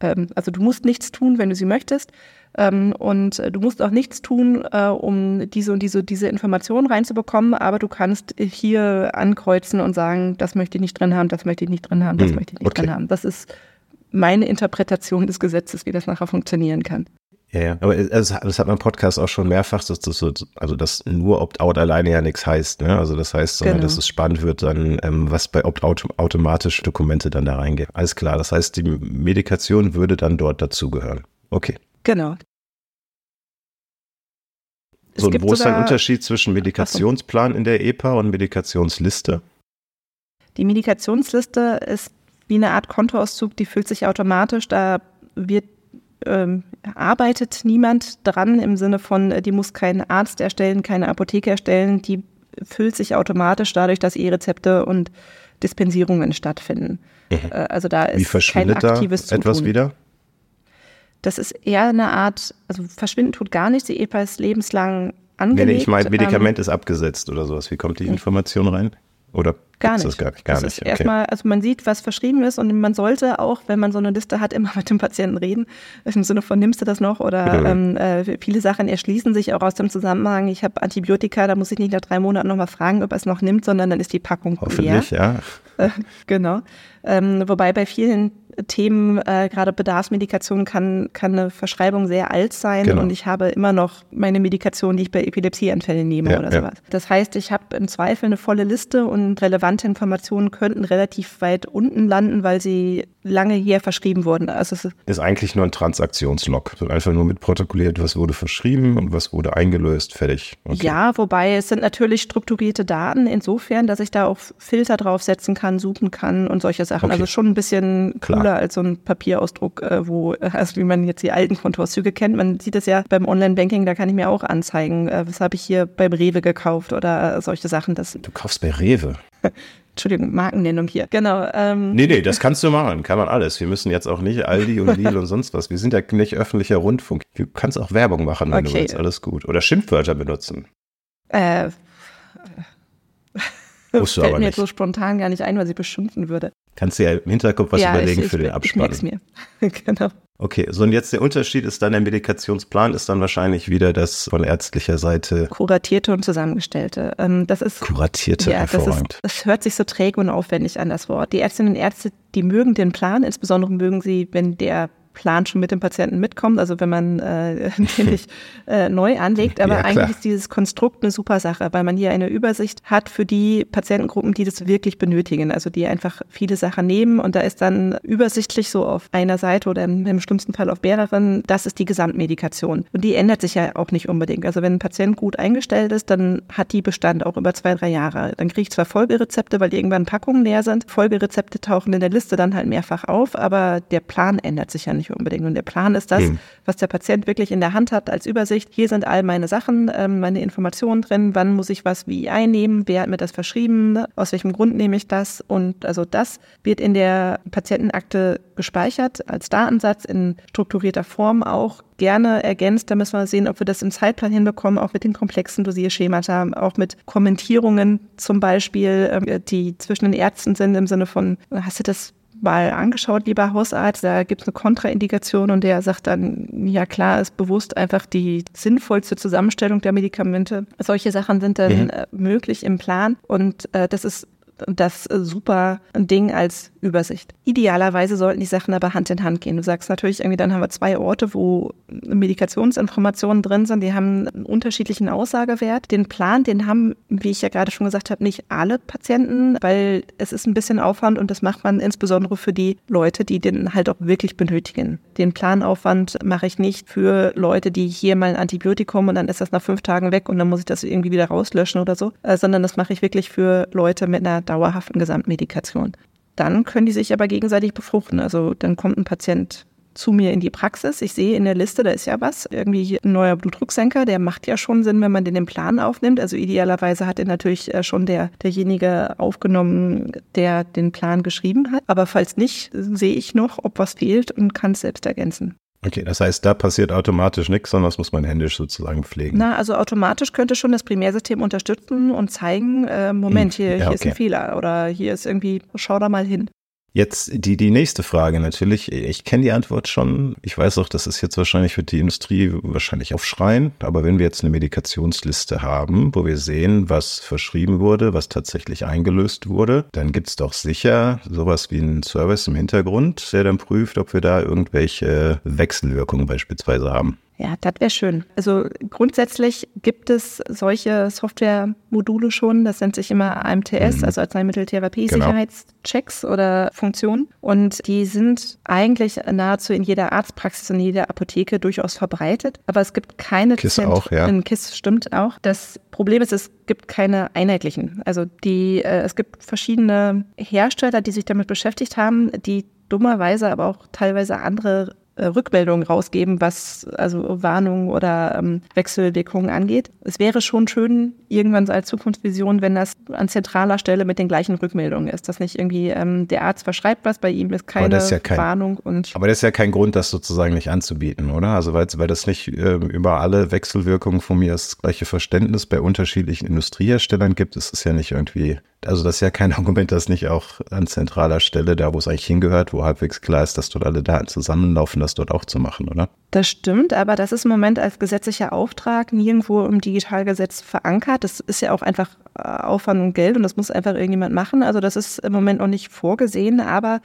ähm, also du musst nichts tun, wenn du sie möchtest. Ähm, und du musst auch nichts tun, äh, um diese und diese, diese Informationen reinzubekommen, aber du kannst hier ankreuzen und sagen, das möchte ich nicht drin haben, das möchte ich nicht drin haben, das hm, möchte ich nicht okay. drin haben. Das ist meine Interpretation des Gesetzes, wie das nachher funktionieren kann. Ja, ja, aber das, das hat man im Podcast auch schon mehrfach, dass das so, also dass nur Opt-out alleine ja nichts heißt. Ne? Also das heißt, sondern genau. dass es spannend wird, dann ähm, was bei Opt-out automatisch Dokumente dann da reingehen. Alles klar. Das heißt, die Medikation würde dann dort dazugehören. Okay. Genau. So, und wo ist ein Unterschied zwischen Medikationsplan in der EPA und Medikationsliste? Die Medikationsliste ist wie eine Art Kontoauszug, die füllt sich automatisch. Da wird ähm, arbeitet niemand dran im Sinne von, äh, die muss kein Arzt erstellen, keine Apotheke erstellen, die füllt sich automatisch dadurch, dass E-Rezepte und Dispensierungen stattfinden. Mhm. Äh, also da ist Wie verschwindet kein aktives da etwas Zutun. wieder? Das ist eher eine Art, also verschwinden tut gar nichts. Die EPA ist lebenslang angelegt. Nee, nee ich meine, Medikament ähm, ist abgesetzt oder sowas. Wie kommt die Information rein? Oder gar nicht. Das gar nicht? Gar das nicht. Okay. Erstmal, also man sieht, was verschrieben ist und man sollte auch, wenn man so eine Liste hat, immer mit dem Patienten reden. Im Sinne von, nimmst du das noch? Oder ja. ähm, äh, viele Sachen erschließen sich auch aus dem Zusammenhang. Ich habe Antibiotika, da muss ich nicht nach drei Monaten nochmal fragen, ob er es noch nimmt, sondern dann ist die Packung Hoffentlich, leer. ja. Äh, genau. Ähm, wobei bei vielen Themen, äh, gerade Bedarfsmedikation kann, kann eine Verschreibung sehr alt sein genau. und ich habe immer noch meine Medikation, die ich bei Epilepsieanfällen nehme ja, oder ja. sowas. Das heißt, ich habe im Zweifel eine volle Liste und relevante Informationen könnten relativ weit unten landen, weil sie lange hier verschrieben wurden. Also es ist eigentlich nur ein Transaktionslog. Es wird einfach nur mitprotokolliert, was wurde verschrieben und was wurde eingelöst, fertig. Okay. Ja, wobei es sind natürlich strukturierte Daten insofern, dass ich da auch Filter draufsetzen kann, suchen kann und solche Sachen. Okay. Also schon ein bisschen Klar cooler als so ein Papierausdruck, äh, wo, äh, also wie man jetzt die alten Kontoauszüge kennt. Man sieht es ja beim Online-Banking, da kann ich mir auch anzeigen, äh, was habe ich hier beim Rewe gekauft oder solche Sachen. Das du kaufst bei Rewe? Entschuldigung, Markennennung hier. Genau. Ähm. Nee, nee, das kannst du machen. Kann man alles. Wir müssen jetzt auch nicht Aldi und Lidl und sonst was. Wir sind ja nicht öffentlicher Rundfunk. Du kannst auch Werbung machen, wenn okay. du willst. Alles gut. Oder Schimpfwörter benutzen. Äh. Musst du Fällt aber mir nicht. jetzt so spontan gar nicht ein, was ich beschimpfen würde. Kannst du ja im Hinterkopf was ja, überlegen ich, für den Abspann. Ich mir. genau. Okay, so und jetzt der Unterschied ist dann, der Medikationsplan ist dann wahrscheinlich wieder das von ärztlicher Seite. Kuratierte und zusammengestellte. Ähm, das ist. Kuratierte, ja, hervorragend. Das, ist, das hört sich so träge und aufwendig an, das Wort. Die Ärztinnen und Ärzte, die mögen den Plan, insbesondere mögen sie, wenn der Plan schon mit dem Patienten mitkommt, also wenn man äh, nämlich äh, neu anlegt. Aber ja, eigentlich ist dieses Konstrukt eine super Sache, weil man hier eine Übersicht hat für die Patientengruppen, die das wirklich benötigen, also die einfach viele Sachen nehmen und da ist dann übersichtlich so auf einer Seite oder im, im schlimmsten Fall auf mehreren, das ist die Gesamtmedikation. Und die ändert sich ja auch nicht unbedingt. Also wenn ein Patient gut eingestellt ist, dann hat die Bestand auch über zwei, drei Jahre. Dann kriege ich zwar Folgerezepte, weil irgendwann Packungen leer sind. Folgerezepte tauchen in der Liste dann halt mehrfach auf, aber der Plan ändert sich ja nicht nicht unbedingt. Und der Plan ist das, mhm. was der Patient wirklich in der Hand hat als Übersicht. Hier sind all meine Sachen, ähm, meine Informationen drin. Wann muss ich was wie einnehmen? Wer hat mir das verschrieben? Aus welchem Grund nehme ich das? Und also das wird in der Patientenakte gespeichert als Datensatz in strukturierter Form auch gerne ergänzt. Da müssen wir sehen, ob wir das im Zeitplan hinbekommen, auch mit den komplexen Dosierschemata, auch mit Kommentierungen zum Beispiel, ähm, die zwischen den Ärzten sind im Sinne von, hast du das mal angeschaut, lieber Hausarzt, da gibt es eine Kontraindikation und der sagt dann, ja klar, ist bewusst einfach die sinnvollste Zusammenstellung der Medikamente. Solche Sachen sind dann mhm. äh, möglich im Plan und äh, das ist das super Ding als Übersicht. Idealerweise sollten die Sachen aber Hand in Hand gehen. Du sagst natürlich irgendwie, dann haben wir zwei Orte, wo Medikationsinformationen drin sind, die haben einen unterschiedlichen Aussagewert. Den Plan, den haben, wie ich ja gerade schon gesagt habe, nicht alle Patienten, weil es ist ein bisschen Aufwand und das macht man insbesondere für die Leute, die den halt auch wirklich benötigen. Den Planaufwand mache ich nicht für Leute, die hier mal ein Antibiotikum und dann ist das nach fünf Tagen weg und dann muss ich das irgendwie wieder rauslöschen oder so, äh, sondern das mache ich wirklich für Leute mit einer dauerhaften Gesamtmedikation. Dann können die sich aber gegenseitig befruchten. Also dann kommt ein Patient zu mir in die Praxis. Ich sehe in der Liste, da ist ja was, irgendwie ein neuer Blutdrucksenker, der macht ja schon Sinn, wenn man den im Plan aufnimmt. Also idealerweise hat er natürlich äh, schon der, derjenige aufgenommen, der den Plan geschrieben hat. Aber falls nicht, sehe ich noch, ob was fehlt und kann es selbst ergänzen. Okay, das heißt, da passiert automatisch nichts, sondern das muss man händisch sozusagen pflegen. Na, also automatisch könnte schon das Primärsystem unterstützen und zeigen, äh, Moment, hier, Ja, hier ist ein okay. Fehler oder hier ist irgendwie, schau da mal hin. Jetzt die, die nächste Frage natürlich. Ich kenne die Antwort schon. Ich weiß auch, das ist jetzt wahrscheinlich für die Industrie wahrscheinlich aufschreien. Aber wenn wir jetzt eine Medikationsliste haben, wo wir sehen, was verschrieben wurde, was tatsächlich eingelöst wurde, dann gibt es doch sicher sowas wie einen Service im Hintergrund, der dann prüft, ob wir da irgendwelche Wechselwirkungen beispielsweise haben. Ja, das wäre schön. Also grundsätzlich gibt es solche Softwaremodule schon. Das nennt sich immer AMTS, Mhm. also Arzneimitteltherapie-Sicherheitschecks oder Funktionen. Und die sind eigentlich nahezu in jeder Arztpraxis und jeder Apotheke durchaus verbreitet. Aber es gibt keine KISS Zent- auch, ja. In KISS stimmt auch. Das Problem ist, es gibt keine einheitlichen. Also die, äh, es gibt verschiedene Hersteller, die sich damit beschäftigt haben, die dummerweise aber auch teilweise andere Rückmeldungen rausgeben, was also Warnungen oder ähm, Wechselwirkungen angeht. Es wäre schon schön, irgendwann so als Zukunftsvision, wenn das an zentraler Stelle mit den gleichen Rückmeldungen ist, dass nicht irgendwie ähm, der Arzt verschreibt was, bei ihm ist keine ist ja kein- Warnung und Aber das ist ja kein Grund, das sozusagen nicht anzubieten, oder? Also weil, weil das nicht äh, über alle Wechselwirkungen von mir das gleiche Verständnis bei unterschiedlichen Industrieherstellern gibt, ist es ja nicht irgendwie, also das ist ja kein Argument, das nicht auch an zentraler Stelle, da wo es eigentlich hingehört, wo halbwegs klar ist, dass dort alle Daten zusammenlaufen, das dort auch zu machen, oder? Das stimmt, aber das ist im Moment als gesetzlicher Auftrag nirgendwo im Digitalgesetz verankert. Das ist ja auch einfach äh, Aufwand und Geld und das muss einfach irgendjemand machen. Also das ist im Moment noch nicht vorgesehen, aber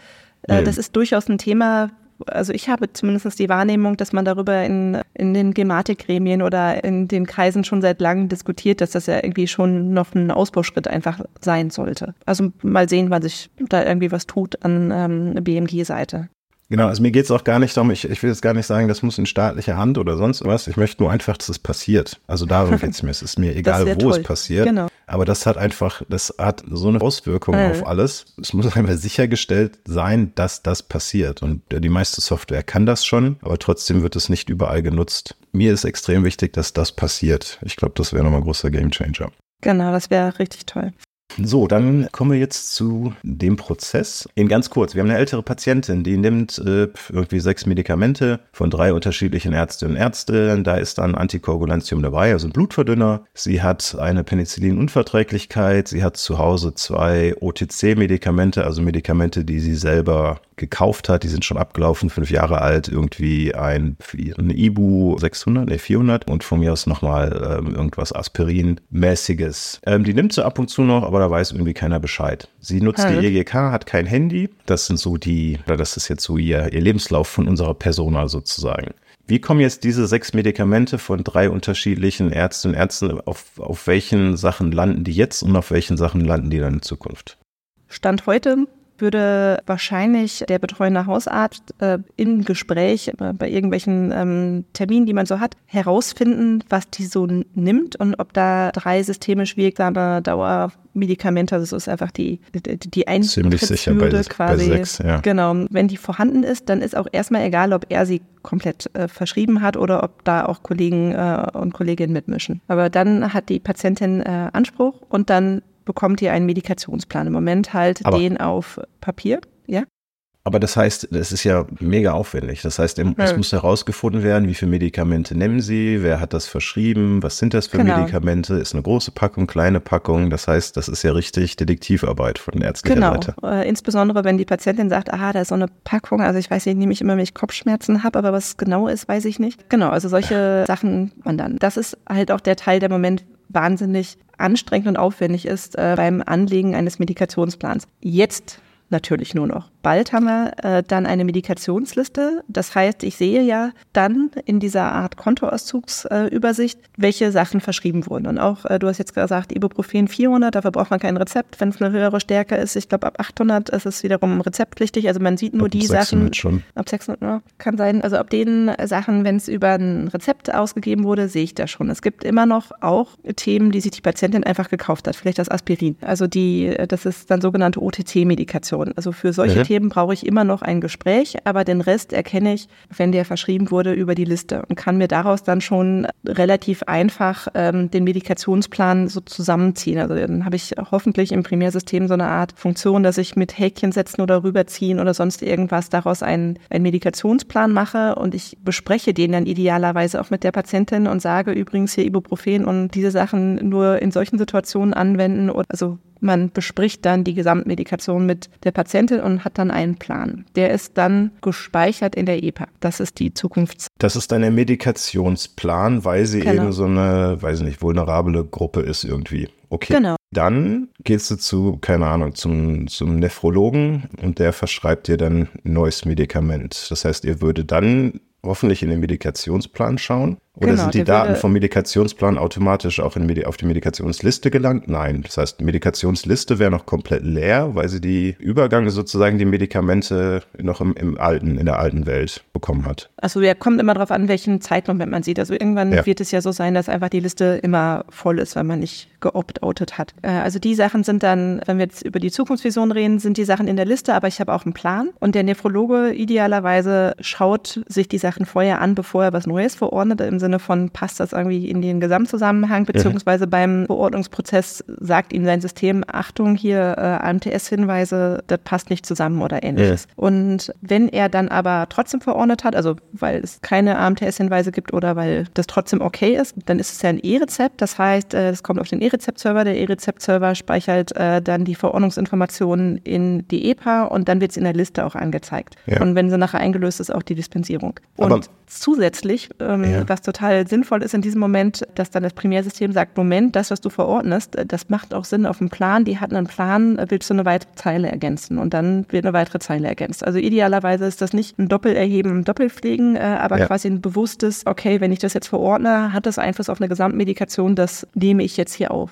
äh, Nee. das ist durchaus ein Thema. Also ich habe zumindest die Wahrnehmung, dass man darüber in, in den Gematikgremien oder in den Kreisen schon seit langem diskutiert, dass das ja irgendwie schon noch ein Ausbauschritt einfach sein sollte. Also mal sehen, wann sich da irgendwie was tut an ähm, BMG-Seite. Genau, also mir geht es auch gar nicht darum, ich, ich will jetzt gar nicht sagen, das muss in staatlicher Hand oder sonst was. Ich möchte nur einfach, dass es passiert. Also darum geht es mir. Es ist mir egal, wo toll. es passiert. Genau. Aber das hat einfach, das hat so eine Auswirkung Mhm. auf alles. Es muss einfach sichergestellt sein, dass das passiert. Und die meiste Software kann das schon, aber trotzdem wird es nicht überall genutzt. Mir ist extrem wichtig, dass das passiert. Ich glaube, das wäre nochmal ein großer Gamechanger. Genau, das wäre richtig toll. So, dann kommen wir jetzt zu dem Prozess. In ganz kurz, wir haben eine ältere Patientin, die nimmt äh, irgendwie sechs Medikamente von drei unterschiedlichen Ärztinnen und Ärzten. Da ist dann Antikoagulantium dabei, also ein Blutverdünner. Sie hat eine Penicillinunverträglichkeit. Sie hat zu Hause zwei OTC-Medikamente, also Medikamente, die sie selber gekauft hat. Die sind schon abgelaufen, fünf Jahre alt. Irgendwie ein, ein Ibu 600, nee 400 und von mir aus nochmal ähm, irgendwas Aspirin-mäßiges. Ähm, die nimmt sie ab und zu noch, aber da weiß irgendwie keiner Bescheid. Sie nutzt Ah, die. EGK, hat kein Handy. Das sind so die, oder das ist jetzt so ihr, ihr Lebenslauf von unserer Persona sozusagen. Wie kommen jetzt diese sechs Medikamente von drei unterschiedlichen Ärztinnen und Ärzten, auf, auf welchen Sachen landen die jetzt und auf welchen Sachen landen die dann in Zukunft? Stand heute würde wahrscheinlich der betreuende Hausarzt äh, im Gespräch äh, bei irgendwelchen ähm, Terminen, die man so hat, herausfinden, was die so nimmt und ob da drei systemisch wirksame Dauermedikamente, also das ist einfach die, die, die Ziemlich sicher bei, Eintrittshürde bei quasi. sechs, ja. Genau, wenn die vorhanden ist, dann ist auch erstmal egal, ob er sie komplett äh, verschrieben hat oder ob da auch Kollegen äh, und Kolleginnen mitmischen. Aber dann hat die Patientin äh, Anspruch und dann bekommt ihr einen Medikationsplan. Im Moment halt Aber- den auf Papier. Ja, Aber das heißt, das ist ja mega aufwendig. Das heißt, es Hm. muss herausgefunden werden, wie viele Medikamente nehmen Sie, wer hat das verschrieben, was sind das für Genau. Medikamente, ist eine große Packung, kleine Packung. Das heißt, das ist ja richtig Detektivarbeit von ärztlicher genau. Seite. Äh, insbesondere wenn die Patientin sagt, aha, da ist so eine Packung. Also ich weiß nicht, nehme ich immer, wenn ich Kopfschmerzen habe, aber was genau ist, weiß ich nicht. Genau, also solche Sachen man dann. Das ist halt auch der Teil, der Moment wahnsinnig anstrengend und aufwendig ist äh, beim Anlegen eines Medikationsplans. Jetzt natürlich nur noch. Bald haben wir äh, dann eine Medikationsliste. Das heißt, ich sehe ja dann in dieser Art Kontoauszugsübersicht, äh, welche Sachen verschrieben wurden. Und auch, äh, du hast jetzt gesagt, Ibuprofen 400, dafür braucht man kein Rezept. Wenn es eine höhere Stärke ist, ich glaube ab 800 ist es wiederum rezeptpflichtig. Also man sieht nur ab die Sachen. Schon. Ab 600 ja, kann sein. Also ab den Sachen, wenn es über ein Rezept ausgegeben wurde, sehe ich das schon. Es gibt immer noch auch Themen, die sich die Patientin einfach gekauft hat. Vielleicht das Aspirin. Also die, das ist dann sogenannte OTT-Medikation. Also für solche mhm. Themen brauche ich immer noch ein Gespräch, aber den Rest erkenne ich, wenn der verschrieben wurde, über die Liste und kann mir daraus dann schon relativ einfach ähm, den Medikationsplan so zusammenziehen. Also dann habe ich hoffentlich im Primärsystem so eine Art Funktion, dass ich mit Häkchen setzen oder rüberziehen oder sonst irgendwas daraus einen, einen Medikationsplan mache und ich bespreche den dann idealerweise auch mit der Patientin und sage übrigens hier Ibuprofen und diese Sachen nur in solchen Situationen anwenden. Also man bespricht dann die Gesamtmedikation mit der Patientin und hat dann einen Plan. Der ist dann gespeichert in der EPA. Das ist die Zukunfts. Das ist dann der Medikationsplan, weil sie genau. eben so eine, weiß ich nicht, vulnerable Gruppe ist irgendwie. Okay. Genau. Dann gehst du zu, keine Ahnung, zum, zum Nephrologen und der verschreibt dir dann ein neues Medikament. Das heißt, ihr würde dann hoffentlich in den Medikationsplan schauen oder genau, sind die Daten vom Medikationsplan automatisch auch in, auf die Medikationsliste gelangt? Nein. Das heißt, Medikationsliste wäre noch komplett leer, weil sie die Übergange sozusagen die Medikamente noch im, im alten, in der alten Welt bekommen hat. Also ja, kommt immer darauf an, welchen Zeitmoment man sieht. Also irgendwann ja. wird es ja so sein, dass einfach die Liste immer voll ist, weil man nicht geopt-outet hat. Äh, also die Sachen sind dann, wenn wir jetzt über die Zukunftsvision reden, sind die Sachen in der Liste, aber ich habe auch einen Plan. Und der Nephrologe idealerweise schaut sich die Sachen vorher an, bevor er was Neues verordnet, im Sinne Sinne von, passt das irgendwie in den Gesamtzusammenhang, beziehungsweise mhm. beim Verordnungsprozess sagt ihm sein System, Achtung, hier äh, AMTS-Hinweise, das passt nicht zusammen oder ähnliches. Mhm. Und wenn er dann aber trotzdem verordnet hat, also weil es keine AMTS-Hinweise gibt oder weil das trotzdem okay ist, dann ist es ja ein E-Rezept. Das heißt, äh, es kommt auf den E-Rezept-Server. Der E-Rezept-Server speichert äh, dann die Verordnungsinformationen in die EPA und dann wird es in der Liste auch angezeigt. Ja. Und wenn sie nachher eingelöst ist, auch die Dispensierung. Und aber zusätzlich, ähm, ja. was total sinnvoll ist in diesem Moment, dass dann das Primärsystem sagt, Moment, das, was du verordnest, das macht auch Sinn auf dem Plan, die hatten einen Plan, willst du eine weitere Zeile ergänzen und dann wird eine weitere Zeile ergänzt. Also idealerweise ist das nicht ein Doppelerheben, ein Doppelpflegen, äh, aber ja. quasi ein bewusstes, okay, wenn ich das jetzt verordne, hat das Einfluss auf eine Gesamtmedikation, das nehme ich jetzt hier auf.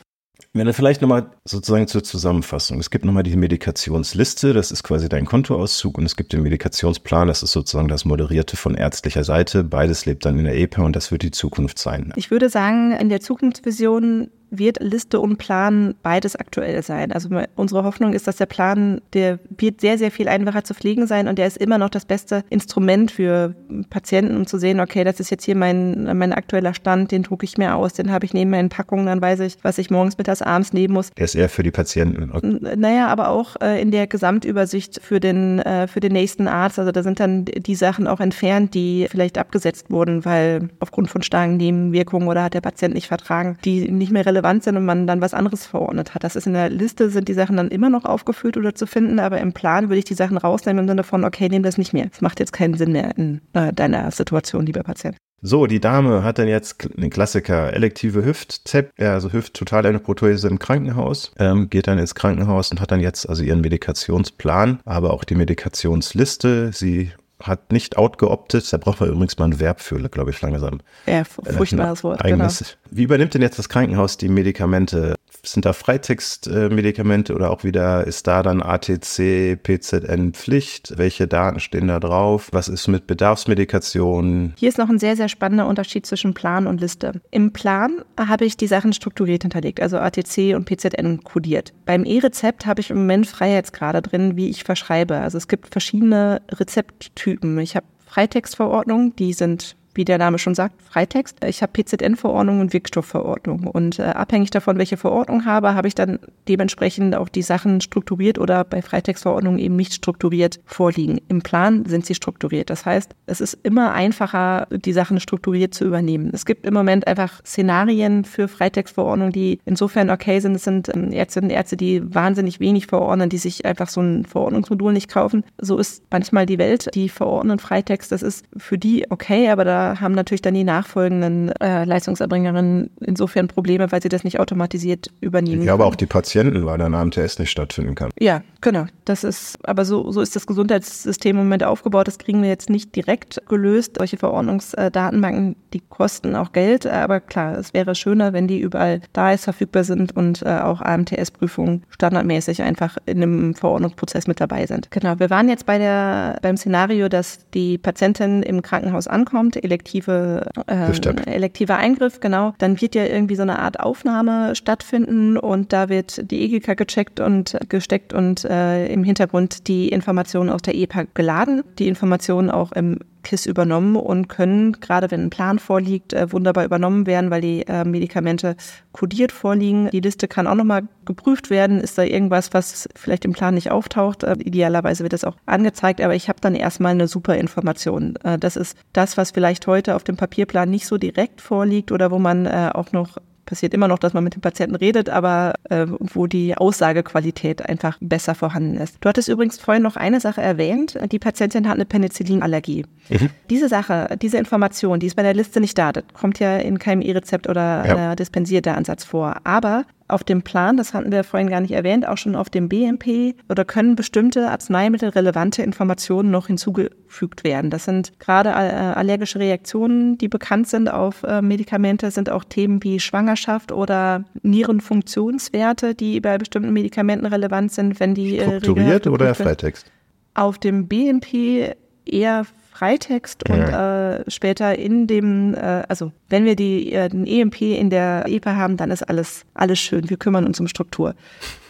Wenn vielleicht nochmal sozusagen zur Zusammenfassung. Es gibt nochmal die Medikationsliste, das ist quasi dein Kontoauszug und es gibt den Medikationsplan, das ist sozusagen das Moderierte von ärztlicher Seite. Beides lebt dann in der EPA und das wird die Zukunft sein. Ich würde sagen, in der Zukunftsvision wird Liste und Plan beides aktuell sein. Also unsere Hoffnung ist, dass der Plan, der wird sehr, sehr viel einfacher zu pflegen sein und der ist immer noch das beste Instrument für Patienten, um zu sehen, okay, das ist jetzt hier mein, mein aktueller Stand, den drucke ich mir aus, den habe ich neben meinen Packungen, dann weiß ich, was ich morgens, mittags, abends nehmen muss. Der ist eher für die Patienten. Okay. Naja, aber auch äh, in der Gesamtübersicht für den, äh, für den nächsten Arzt. Also da sind dann die Sachen auch entfernt, die vielleicht abgesetzt wurden, weil aufgrund von starken Nebenwirkungen oder hat der Patient nicht vertragen, die nicht mehr relevant relevant sind und man dann was anderes verordnet hat. Das ist in der Liste, sind die Sachen dann immer noch aufgeführt oder zu finden, aber im Plan würde ich die Sachen rausnehmen im Sinne von, okay, nehm das nicht mehr. Es macht jetzt keinen Sinn mehr in äh, deiner Situation, lieber Patient. So, die Dame hat dann jetzt den Klassiker elektive Hüft-Zep, also Hüft-totale Prothese im Krankenhaus, ähm, geht dann ins Krankenhaus und hat dann jetzt also ihren Medikationsplan, aber auch die Medikationsliste. Sie hat nicht outgeoptet. Da braucht man übrigens mal ein Verb für, glaube ich, langsam. Ja, furchtbares Wort. Eigenes. Genau. Wie übernimmt denn jetzt das Krankenhaus die Medikamente? Sind da Freitextmedikamente oder auch wieder ist da dann ATC, PZN Pflicht? Welche Daten stehen da drauf? Was ist mit Bedarfsmedikation? Hier ist noch ein sehr, sehr spannender Unterschied zwischen Plan und Liste. Im Plan habe ich die Sachen strukturiert hinterlegt, also ATC und PZN kodiert. Beim E-Rezept habe ich im Moment Freiheitsgrade drin, wie ich verschreibe. Also es gibt verschiedene Rezepttypen. Ich habe Freitextverordnungen, die sind wie der Name schon sagt, Freitext. Ich habe PZN-Verordnung und Wirkstoffverordnung. Und äh, abhängig davon, welche Verordnung habe, habe ich dann dementsprechend auch die Sachen strukturiert oder bei Freitextverordnungen eben nicht strukturiert vorliegen. Im Plan sind sie strukturiert. Das heißt, es ist immer einfacher, die Sachen strukturiert zu übernehmen. Es gibt im Moment einfach Szenarien für Freitextverordnungen, die insofern okay sind. Es sind ähm, Ärztinnen und Ärzte, die wahnsinnig wenig verordnen, die sich einfach so ein Verordnungsmodul nicht kaufen. So ist manchmal die Welt. Die verordnen Freitext, das ist für die okay, aber da da haben natürlich dann die nachfolgenden äh, Leistungserbringerinnen insofern Probleme, weil sie das nicht automatisiert übernehmen. Ja, aber auch die Patienten, weil dann AMTS nicht stattfinden kann. Ja, genau. Das ist, aber so, so ist das Gesundheitssystem im Moment aufgebaut. Das kriegen wir jetzt nicht direkt gelöst. Solche Verordnungsdatenbanken, die kosten auch Geld. Aber klar, es wäre schöner, wenn die überall da ist, verfügbar sind und äh, auch AMTS-Prüfungen standardmäßig einfach in einem Verordnungsprozess mit dabei sind. Genau. Wir waren jetzt bei der, beim Szenario, dass die Patientin im Krankenhaus ankommt, elektive, äh, elektiver Eingriff, genau. Dann wird ja irgendwie so eine Art Aufnahme stattfinden und da wird die EGK gecheckt und gesteckt und äh, im Hintergrund die Informationen aus der EPA geladen, die Informationen auch im KISS übernommen und können, gerade wenn ein Plan vorliegt, äh, wunderbar übernommen werden, weil die äh, Medikamente kodiert vorliegen. Die Liste kann auch nochmal geprüft werden. Ist da irgendwas, was vielleicht im Plan nicht auftaucht? Äh, idealerweise wird das auch angezeigt, aber ich habe dann erstmal eine super Information. Das ist das, was vielleicht heute auf dem Papierplan nicht so direkt vorliegt oder wo man auch noch passiert immer noch, dass man mit dem Patienten redet, aber äh, wo die Aussagequalität einfach besser vorhanden ist. Du hattest übrigens vorhin noch eine Sache erwähnt. Die Patientin hat eine Penicillinallergie. Mhm. Diese Sache, diese Information, die ist bei der Liste nicht da. Das kommt ja in keinem E-Rezept oder ja. dispensierter Ansatz vor. Aber auf dem Plan, das hatten wir vorhin gar nicht erwähnt, auch schon auf dem BMP oder können bestimmte arzneimittelrelevante Informationen noch hinzugefügt werden. Das sind gerade äh, allergische Reaktionen, die bekannt sind auf äh, Medikamente, sind auch Themen wie Schwangerschaft oder Nierenfunktionswerte, die bei bestimmten Medikamenten relevant sind, wenn die äh, strukturiert oder Freitext. Auf dem BMP eher Freitext und äh, später in dem, äh, also wenn wir die, äh, den EMP in der EPA haben, dann ist alles, alles schön. Wir kümmern uns um Struktur.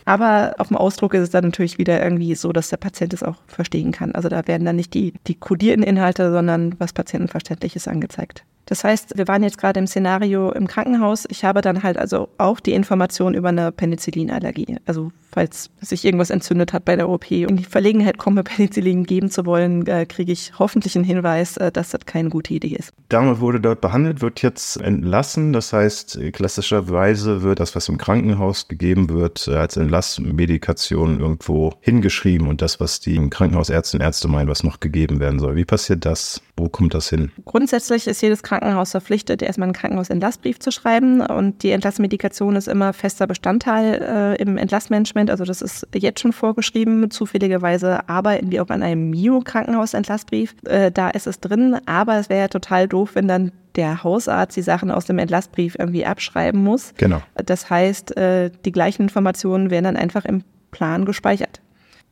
Aber auf dem Ausdruck ist es dann natürlich wieder irgendwie so, dass der Patient es auch verstehen kann. Also da werden dann nicht die, die kodierten Inhalte, sondern was Patientenverständliches angezeigt. Das heißt, wir waren jetzt gerade im Szenario im Krankenhaus. Ich habe dann halt also auch die Information über eine Penicillinallergie. Also falls sich irgendwas entzündet hat bei der OP und die Verlegenheit komme, Penicillin geben zu wollen, äh, kriege ich hoffentlich einen Hinweis, äh, dass das keine gute Idee ist. Dame wurde dort behandelt, wird jetzt entlassen. Das heißt, klassischerweise wird das, was im Krankenhaus gegeben wird, äh, als Entlassmedikation irgendwo hingeschrieben und das, was die Krankenhausärzte und Ärzte meinen, was noch gegeben werden soll. Wie passiert das? Wo kommt das hin? Grundsätzlich ist jedes Krankenhaus verpflichtet, erstmal einen Krankenhausentlassbrief zu schreiben und die Entlassmedikation ist immer fester Bestandteil äh, im Entlassmanagement Management, also das ist jetzt schon vorgeschrieben. Zufälligerweise arbeiten wir auch an einem Mio-Krankenhausentlassbrief. Äh, da ist es drin, aber es wäre ja total doof, wenn dann der Hausarzt die Sachen aus dem Entlassbrief irgendwie abschreiben muss. Genau. Das heißt, äh, die gleichen Informationen werden dann einfach im Plan gespeichert.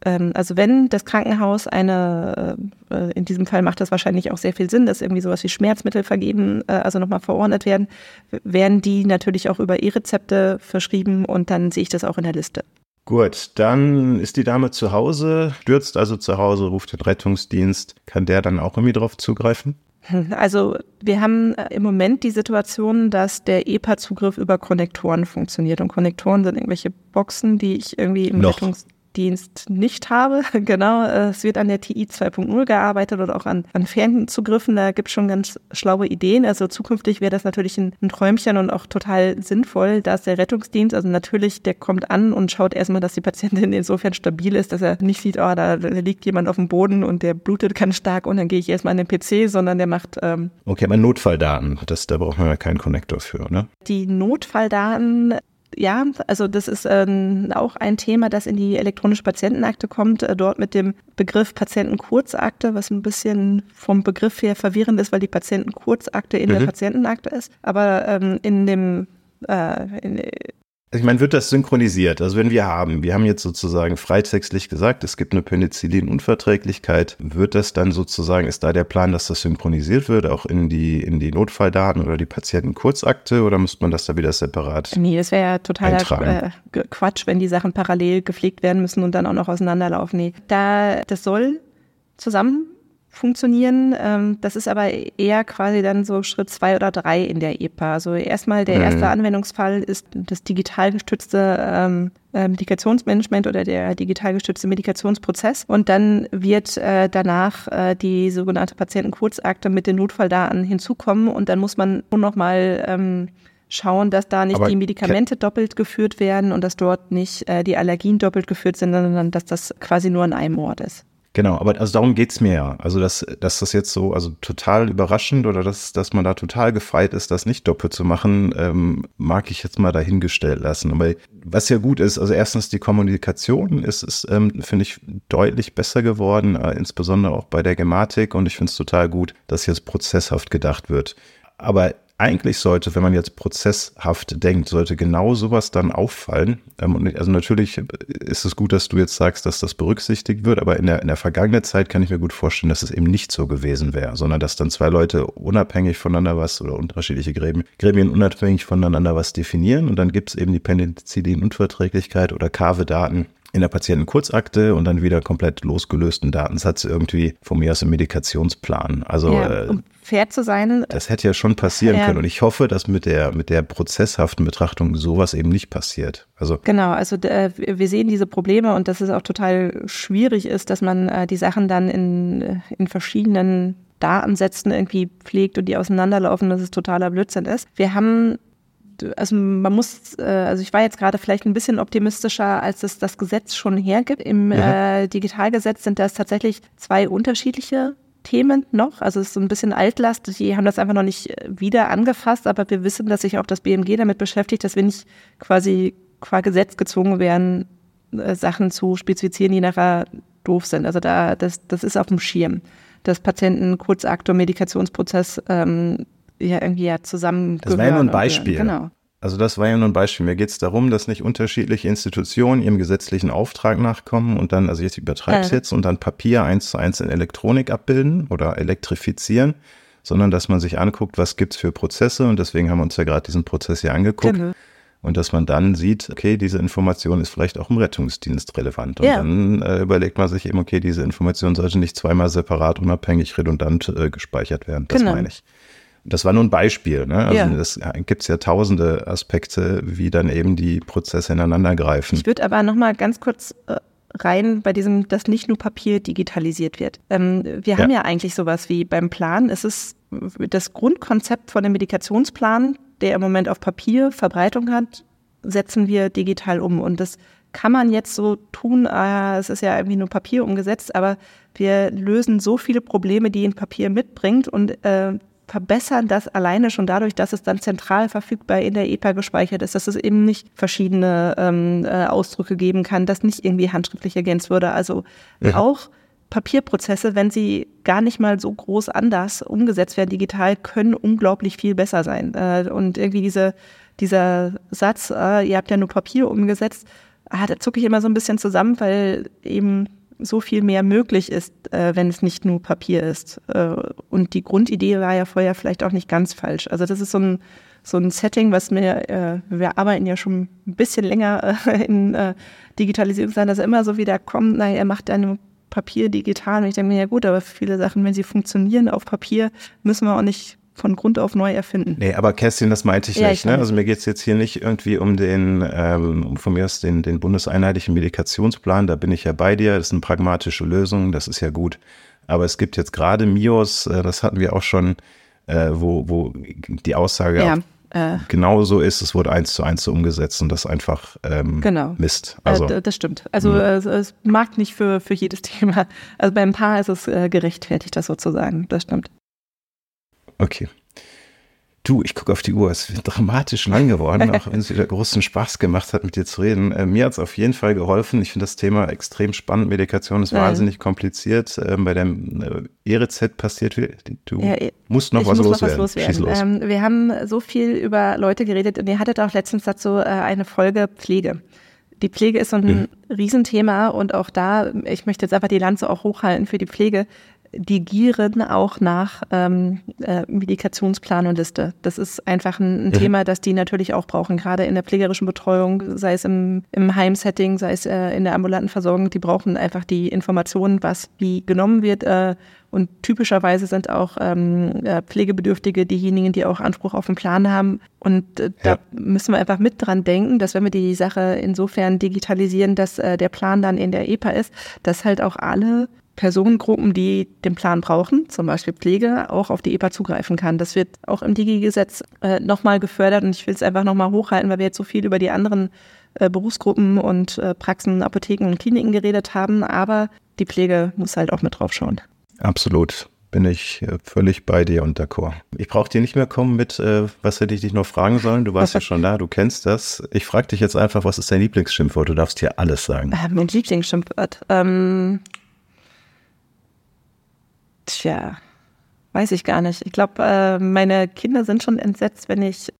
Ähm, also wenn das Krankenhaus eine, äh, in diesem Fall macht das wahrscheinlich auch sehr viel Sinn, dass irgendwie sowas wie Schmerzmittel vergeben, äh, also nochmal verordnet werden, werden die natürlich auch über E-Rezepte verschrieben und dann sehe ich das auch in der Liste. Gut, dann ist die Dame zu Hause, stürzt also zu Hause, ruft den Rettungsdienst. Kann der dann auch irgendwie drauf zugreifen? Also wir haben äh, im Moment die Situation, dass der EPA-Zugriff über Konnektoren funktioniert. Und Konnektoren sind irgendwelche Boxen, die ich irgendwie im Noch. Rettungs Dienst nicht habe. genau, äh, es wird an der TI 2.0 gearbeitet oder auch an, an Fernzugriffen. Da gibt es schon ganz schlaue Ideen. Also zukünftig wäre das natürlich ein, ein, Träumchen und auch total sinnvoll, dass der Rettungsdienst, also natürlich, der kommt an und schaut erstmal, dass die Patientin insofern stabil ist, dass er nicht sieht, oh, da liegt jemand auf dem Boden und der blutet ganz stark und dann gehe ich erstmal an den PC, sondern der macht. Ähm, okay, aber Notfalldaten, das, da braucht man ja keinen Konnektor für, ne? Die Notfalldaten ja, also das ist ähm, auch ein Thema, das in die elektronische Patientenakte kommt, äh, dort mit dem Begriff Patientenkurzakte, was ein bisschen vom Begriff her verwirrend ist, weil die Patientenkurzakte in mhm. der Patientenakte ist. Aber ähm, in dem äh, in, ich meine, wird das synchronisiert? Also wenn wir haben, wir haben jetzt sozusagen freitextlich gesagt, es gibt eine Penicillin-Unverträglichkeit, wird das dann sozusagen, ist da der Plan, dass das synchronisiert wird, auch in die, in die Notfalldaten oder die Patientenkurzakte oder muss man das da wieder separat Nee, es wäre ja totaler äh, Quatsch, wenn die Sachen parallel gepflegt werden müssen und dann auch noch auseinanderlaufen. Nee, da, das soll zusammen funktionieren. Ähm, das ist aber eher quasi dann so Schritt zwei oder drei in der EPA. Also erstmal der erste mhm. Anwendungsfall ist das digital gestützte ähm, äh, Medikationsmanagement oder der digital gestützte Medikationsprozess. Und dann wird äh, danach äh, die sogenannte Patientenkurzakte mit den Notfalldaten hinzukommen und dann muss man nur noch mal ähm, schauen, dass da nicht Aber die Medikamente doppelt geführt werden und dass dort nicht äh, die Allergien doppelt geführt sind, sondern dass das quasi nur an einem Ort ist. Genau, aber also darum geht's mir ja. Also, dass, dass das jetzt so, also total überraschend oder dass, dass man da total gefeit ist, das nicht doppelt zu machen, ähm, mag ich jetzt mal dahingestellt lassen. Aber was ja gut ist, also erstens die Kommunikation ist, ist ähm, finde ich, deutlich besser geworden, äh, insbesondere auch bei der Gematik. Und ich finde es total gut, dass jetzt prozesshaft gedacht wird. Aber eigentlich sollte, wenn man jetzt prozesshaft denkt, sollte genau sowas dann auffallen. Ähm, also natürlich ist es gut, dass du jetzt sagst, dass das berücksichtigt wird, aber in der, in der vergangenen Zeit kann ich mir gut vorstellen, dass es eben nicht so gewesen wäre, sondern dass dann zwei Leute unabhängig voneinander was oder unterschiedliche Gremien, Gremien unabhängig voneinander was definieren und dann gibt es eben die Penicillin-Unverträglichkeit oder Kave-Daten in der Patientenkurzakte und dann wieder komplett losgelösten Datensatz irgendwie von mir aus im Medikationsplan. Also ja, um fair zu sein. Das hätte ja schon passieren ja. können und ich hoffe, dass mit der mit der prozesshaften Betrachtung sowas eben nicht passiert. Also genau, also äh, wir sehen diese Probleme und dass es auch total schwierig ist, dass man äh, die Sachen dann in äh, in verschiedenen Datensätzen irgendwie pflegt und die auseinanderlaufen, dass es totaler Blödsinn ist. Wir haben also man muss, äh, also ich war jetzt gerade vielleicht ein bisschen optimistischer, als es das Gesetz schon hergibt. Im ja. äh, Digitalgesetz sind das tatsächlich zwei unterschiedliche Themen noch. Also es ist so ein bisschen Altlast. Die haben das einfach noch nicht äh, wieder angefasst, aber wir wissen, dass sich auch das BMG damit beschäftigt, dass wir nicht quasi qua Gesetz gezwungen werden, äh, Sachen zu spezifizieren, die nachher doof sind. Also da, das, das ist auf dem Schirm. Das Patienten-Kurzaktor Medikationsprozess ähm, ja irgendwie ja zusammen. Das war ja nur ein Beispiel. genau. Also das war ja nur ein Beispiel. Mir geht es darum, dass nicht unterschiedliche Institutionen ihrem gesetzlichen Auftrag nachkommen und dann, also jetzt übertreibe ich ja. jetzt, und dann Papier eins zu eins in Elektronik abbilden oder elektrifizieren, sondern dass man sich anguckt, was gibt's für Prozesse und deswegen haben wir uns ja gerade diesen Prozess hier angeguckt. Genau. Und dass man dann sieht, okay, diese Information ist vielleicht auch im Rettungsdienst relevant. Und ja. dann äh, überlegt man sich eben, okay, diese Information sollte nicht zweimal separat, unabhängig, redundant äh, gespeichert werden. Das genau. meine ich. Das war nur ein Beispiel. Ne? Also ja. das gibt es ja tausende Aspekte, wie dann eben die Prozesse ineinander greifen. Ich würde aber noch mal ganz kurz äh, rein bei diesem, dass nicht nur Papier digitalisiert wird. Ähm, wir ja. haben ja eigentlich sowas wie beim Plan. Es ist das Grundkonzept von dem Medikationsplan, der im Moment auf Papier Verbreitung hat, setzen wir digital um. Und das kann man jetzt so tun, äh, es ist ja irgendwie nur Papier umgesetzt, aber wir lösen so viele Probleme, die ein Papier mitbringt und äh, verbessern das alleine schon dadurch, dass es dann zentral verfügbar in der EPA gespeichert ist, dass es eben nicht verschiedene ähm, äh, Ausdrücke geben kann, dass nicht irgendwie handschriftlich ergänzt würde. Also ja. auch Papierprozesse, wenn sie gar nicht mal so groß anders umgesetzt werden digital, können unglaublich viel besser sein. Äh, und irgendwie diese, dieser Satz, äh, ihr habt ja nur Papier umgesetzt, ah, da zucke ich immer so ein bisschen zusammen, weil eben so viel mehr möglich ist, äh, wenn es nicht nur Papier ist. Äh, und die Grundidee war ja vorher vielleicht auch nicht ganz falsch. Also das ist so ein, so ein Setting, was mir, äh, wir arbeiten ja schon ein bisschen länger äh, in äh, Digitalisierung sein, dass er immer so wieder kommt, naja, er macht eine Papier digital. Und ich denke mir, ja gut, aber viele Sachen, wenn sie funktionieren auf Papier, müssen wir auch nicht von Grund auf neu erfinden. Nee, aber Kerstin, das meinte ich ja, nicht. Ich ne? Also mir geht es jetzt hier nicht irgendwie um den, ähm, um von mir aus den, den bundeseinheitlichen Medikationsplan, da bin ich ja bei dir, das ist eine pragmatische Lösung, das ist ja gut. Aber es gibt jetzt gerade MIOS, äh, das hatten wir auch schon, äh, wo, wo die Aussage ja. Äh, genau so ist, es wurde eins zu eins so umgesetzt und das einfach ähm, genau. Mist. Also, äh, das stimmt. Also äh, es mag nicht für, für jedes Thema. Also beim Paar ist es äh, gerechtfertigt, das sozusagen. Das stimmt. Okay. Du, ich gucke auf die Uhr. Es ist dramatisch lang geworden, auch wenn es wieder großen Spaß gemacht hat, mit dir zu reden. Äh, mir hat es auf jeden Fall geholfen. Ich finde das Thema extrem spannend. Medikation ist ja. wahnsinnig kompliziert. Ähm, bei dem äh, E-Rezept passiert viel. Du ja, musst noch, was, muss loswerden. noch was loswerden. Los. Ähm, wir haben so viel über Leute geredet und ihr hattet auch letztens dazu äh, eine Folge Pflege. Die Pflege ist so ein mhm. Riesenthema und auch da, ich möchte jetzt einfach die Lanze auch hochhalten für die Pflege die gieren auch nach ähm, äh, Medikationsplan und Liste. Das ist einfach ein, ein ja. Thema, das die natürlich auch brauchen, gerade in der pflegerischen Betreuung, sei es im, im Heimsetting, sei es äh, in der ambulanten Versorgung. Die brauchen einfach die Informationen, was wie genommen wird. Äh, und typischerweise sind auch ähm, äh, Pflegebedürftige diejenigen, die auch Anspruch auf einen Plan haben. Und äh, ja. da müssen wir einfach mit dran denken, dass wenn wir die Sache insofern digitalisieren, dass äh, der Plan dann in der EPA ist, dass halt auch alle Personengruppen, die den Plan brauchen, zum Beispiel Pflege, auch auf die EPA zugreifen kann. Das wird auch im Digi-Gesetz äh, nochmal gefördert und ich will es einfach nochmal hochhalten, weil wir jetzt so viel über die anderen äh, Berufsgruppen und äh, Praxen, Apotheken und Kliniken geredet haben. Aber die Pflege muss halt auch mit drauf schauen. Absolut. Bin ich äh, völlig bei dir und d'accord. Ich brauche dir nicht mehr kommen mit, äh, was hätte ich dich noch fragen sollen? Du warst ja schon da, du kennst das. Ich frage dich jetzt einfach, was ist dein Lieblingsschimpfwort? Du darfst hier alles sagen. Äh, mein Lieblingsschimpfwort. Ähm, tja, weiß ich gar nicht. Ich glaube, äh, meine Kinder sind schon entsetzt, wenn ich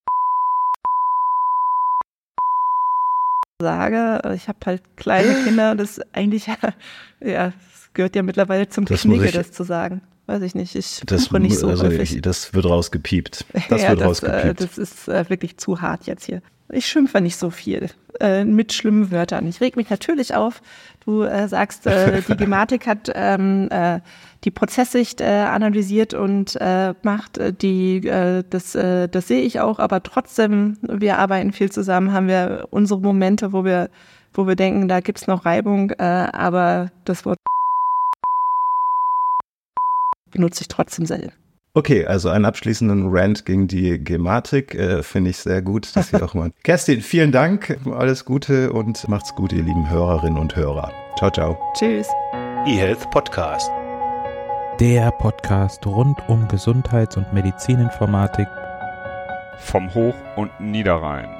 sage. Ich habe halt kleine Kinder, das eigentlich, ja, das gehört ja mittlerweile zum das Knigge, das zu sagen. Weiß ich nicht, ich das, nicht so also häufig. Das wird rausgepiept. Das ja, wird das, rausgepiept. Äh, das ist äh, wirklich zu hart jetzt hier. Ich schimpfe nicht so viel äh, mit schlimmen Wörtern. Ich reg mich natürlich auf. Du äh, sagst, äh, die Gematik hat ähm, äh, die Prozesssicht äh, analysiert und äh, macht äh, die, äh, das, äh, das sehe ich auch, aber trotzdem, wir arbeiten viel zusammen, haben wir unsere Momente, wo wir, wo wir denken, da gibt's noch Reibung, äh, aber das Wort benutze ich trotzdem selten. Okay, also einen abschließenden Rant gegen die Gematik äh, finde ich sehr gut, dass Sie auch mal. Kerstin, vielen Dank, alles Gute und macht's gut, ihr lieben Hörerinnen und Hörer. Ciao, ciao. Tschüss. eHealth Podcast. Der Podcast rund um Gesundheits- und Medizininformatik vom Hoch- und Niederrhein.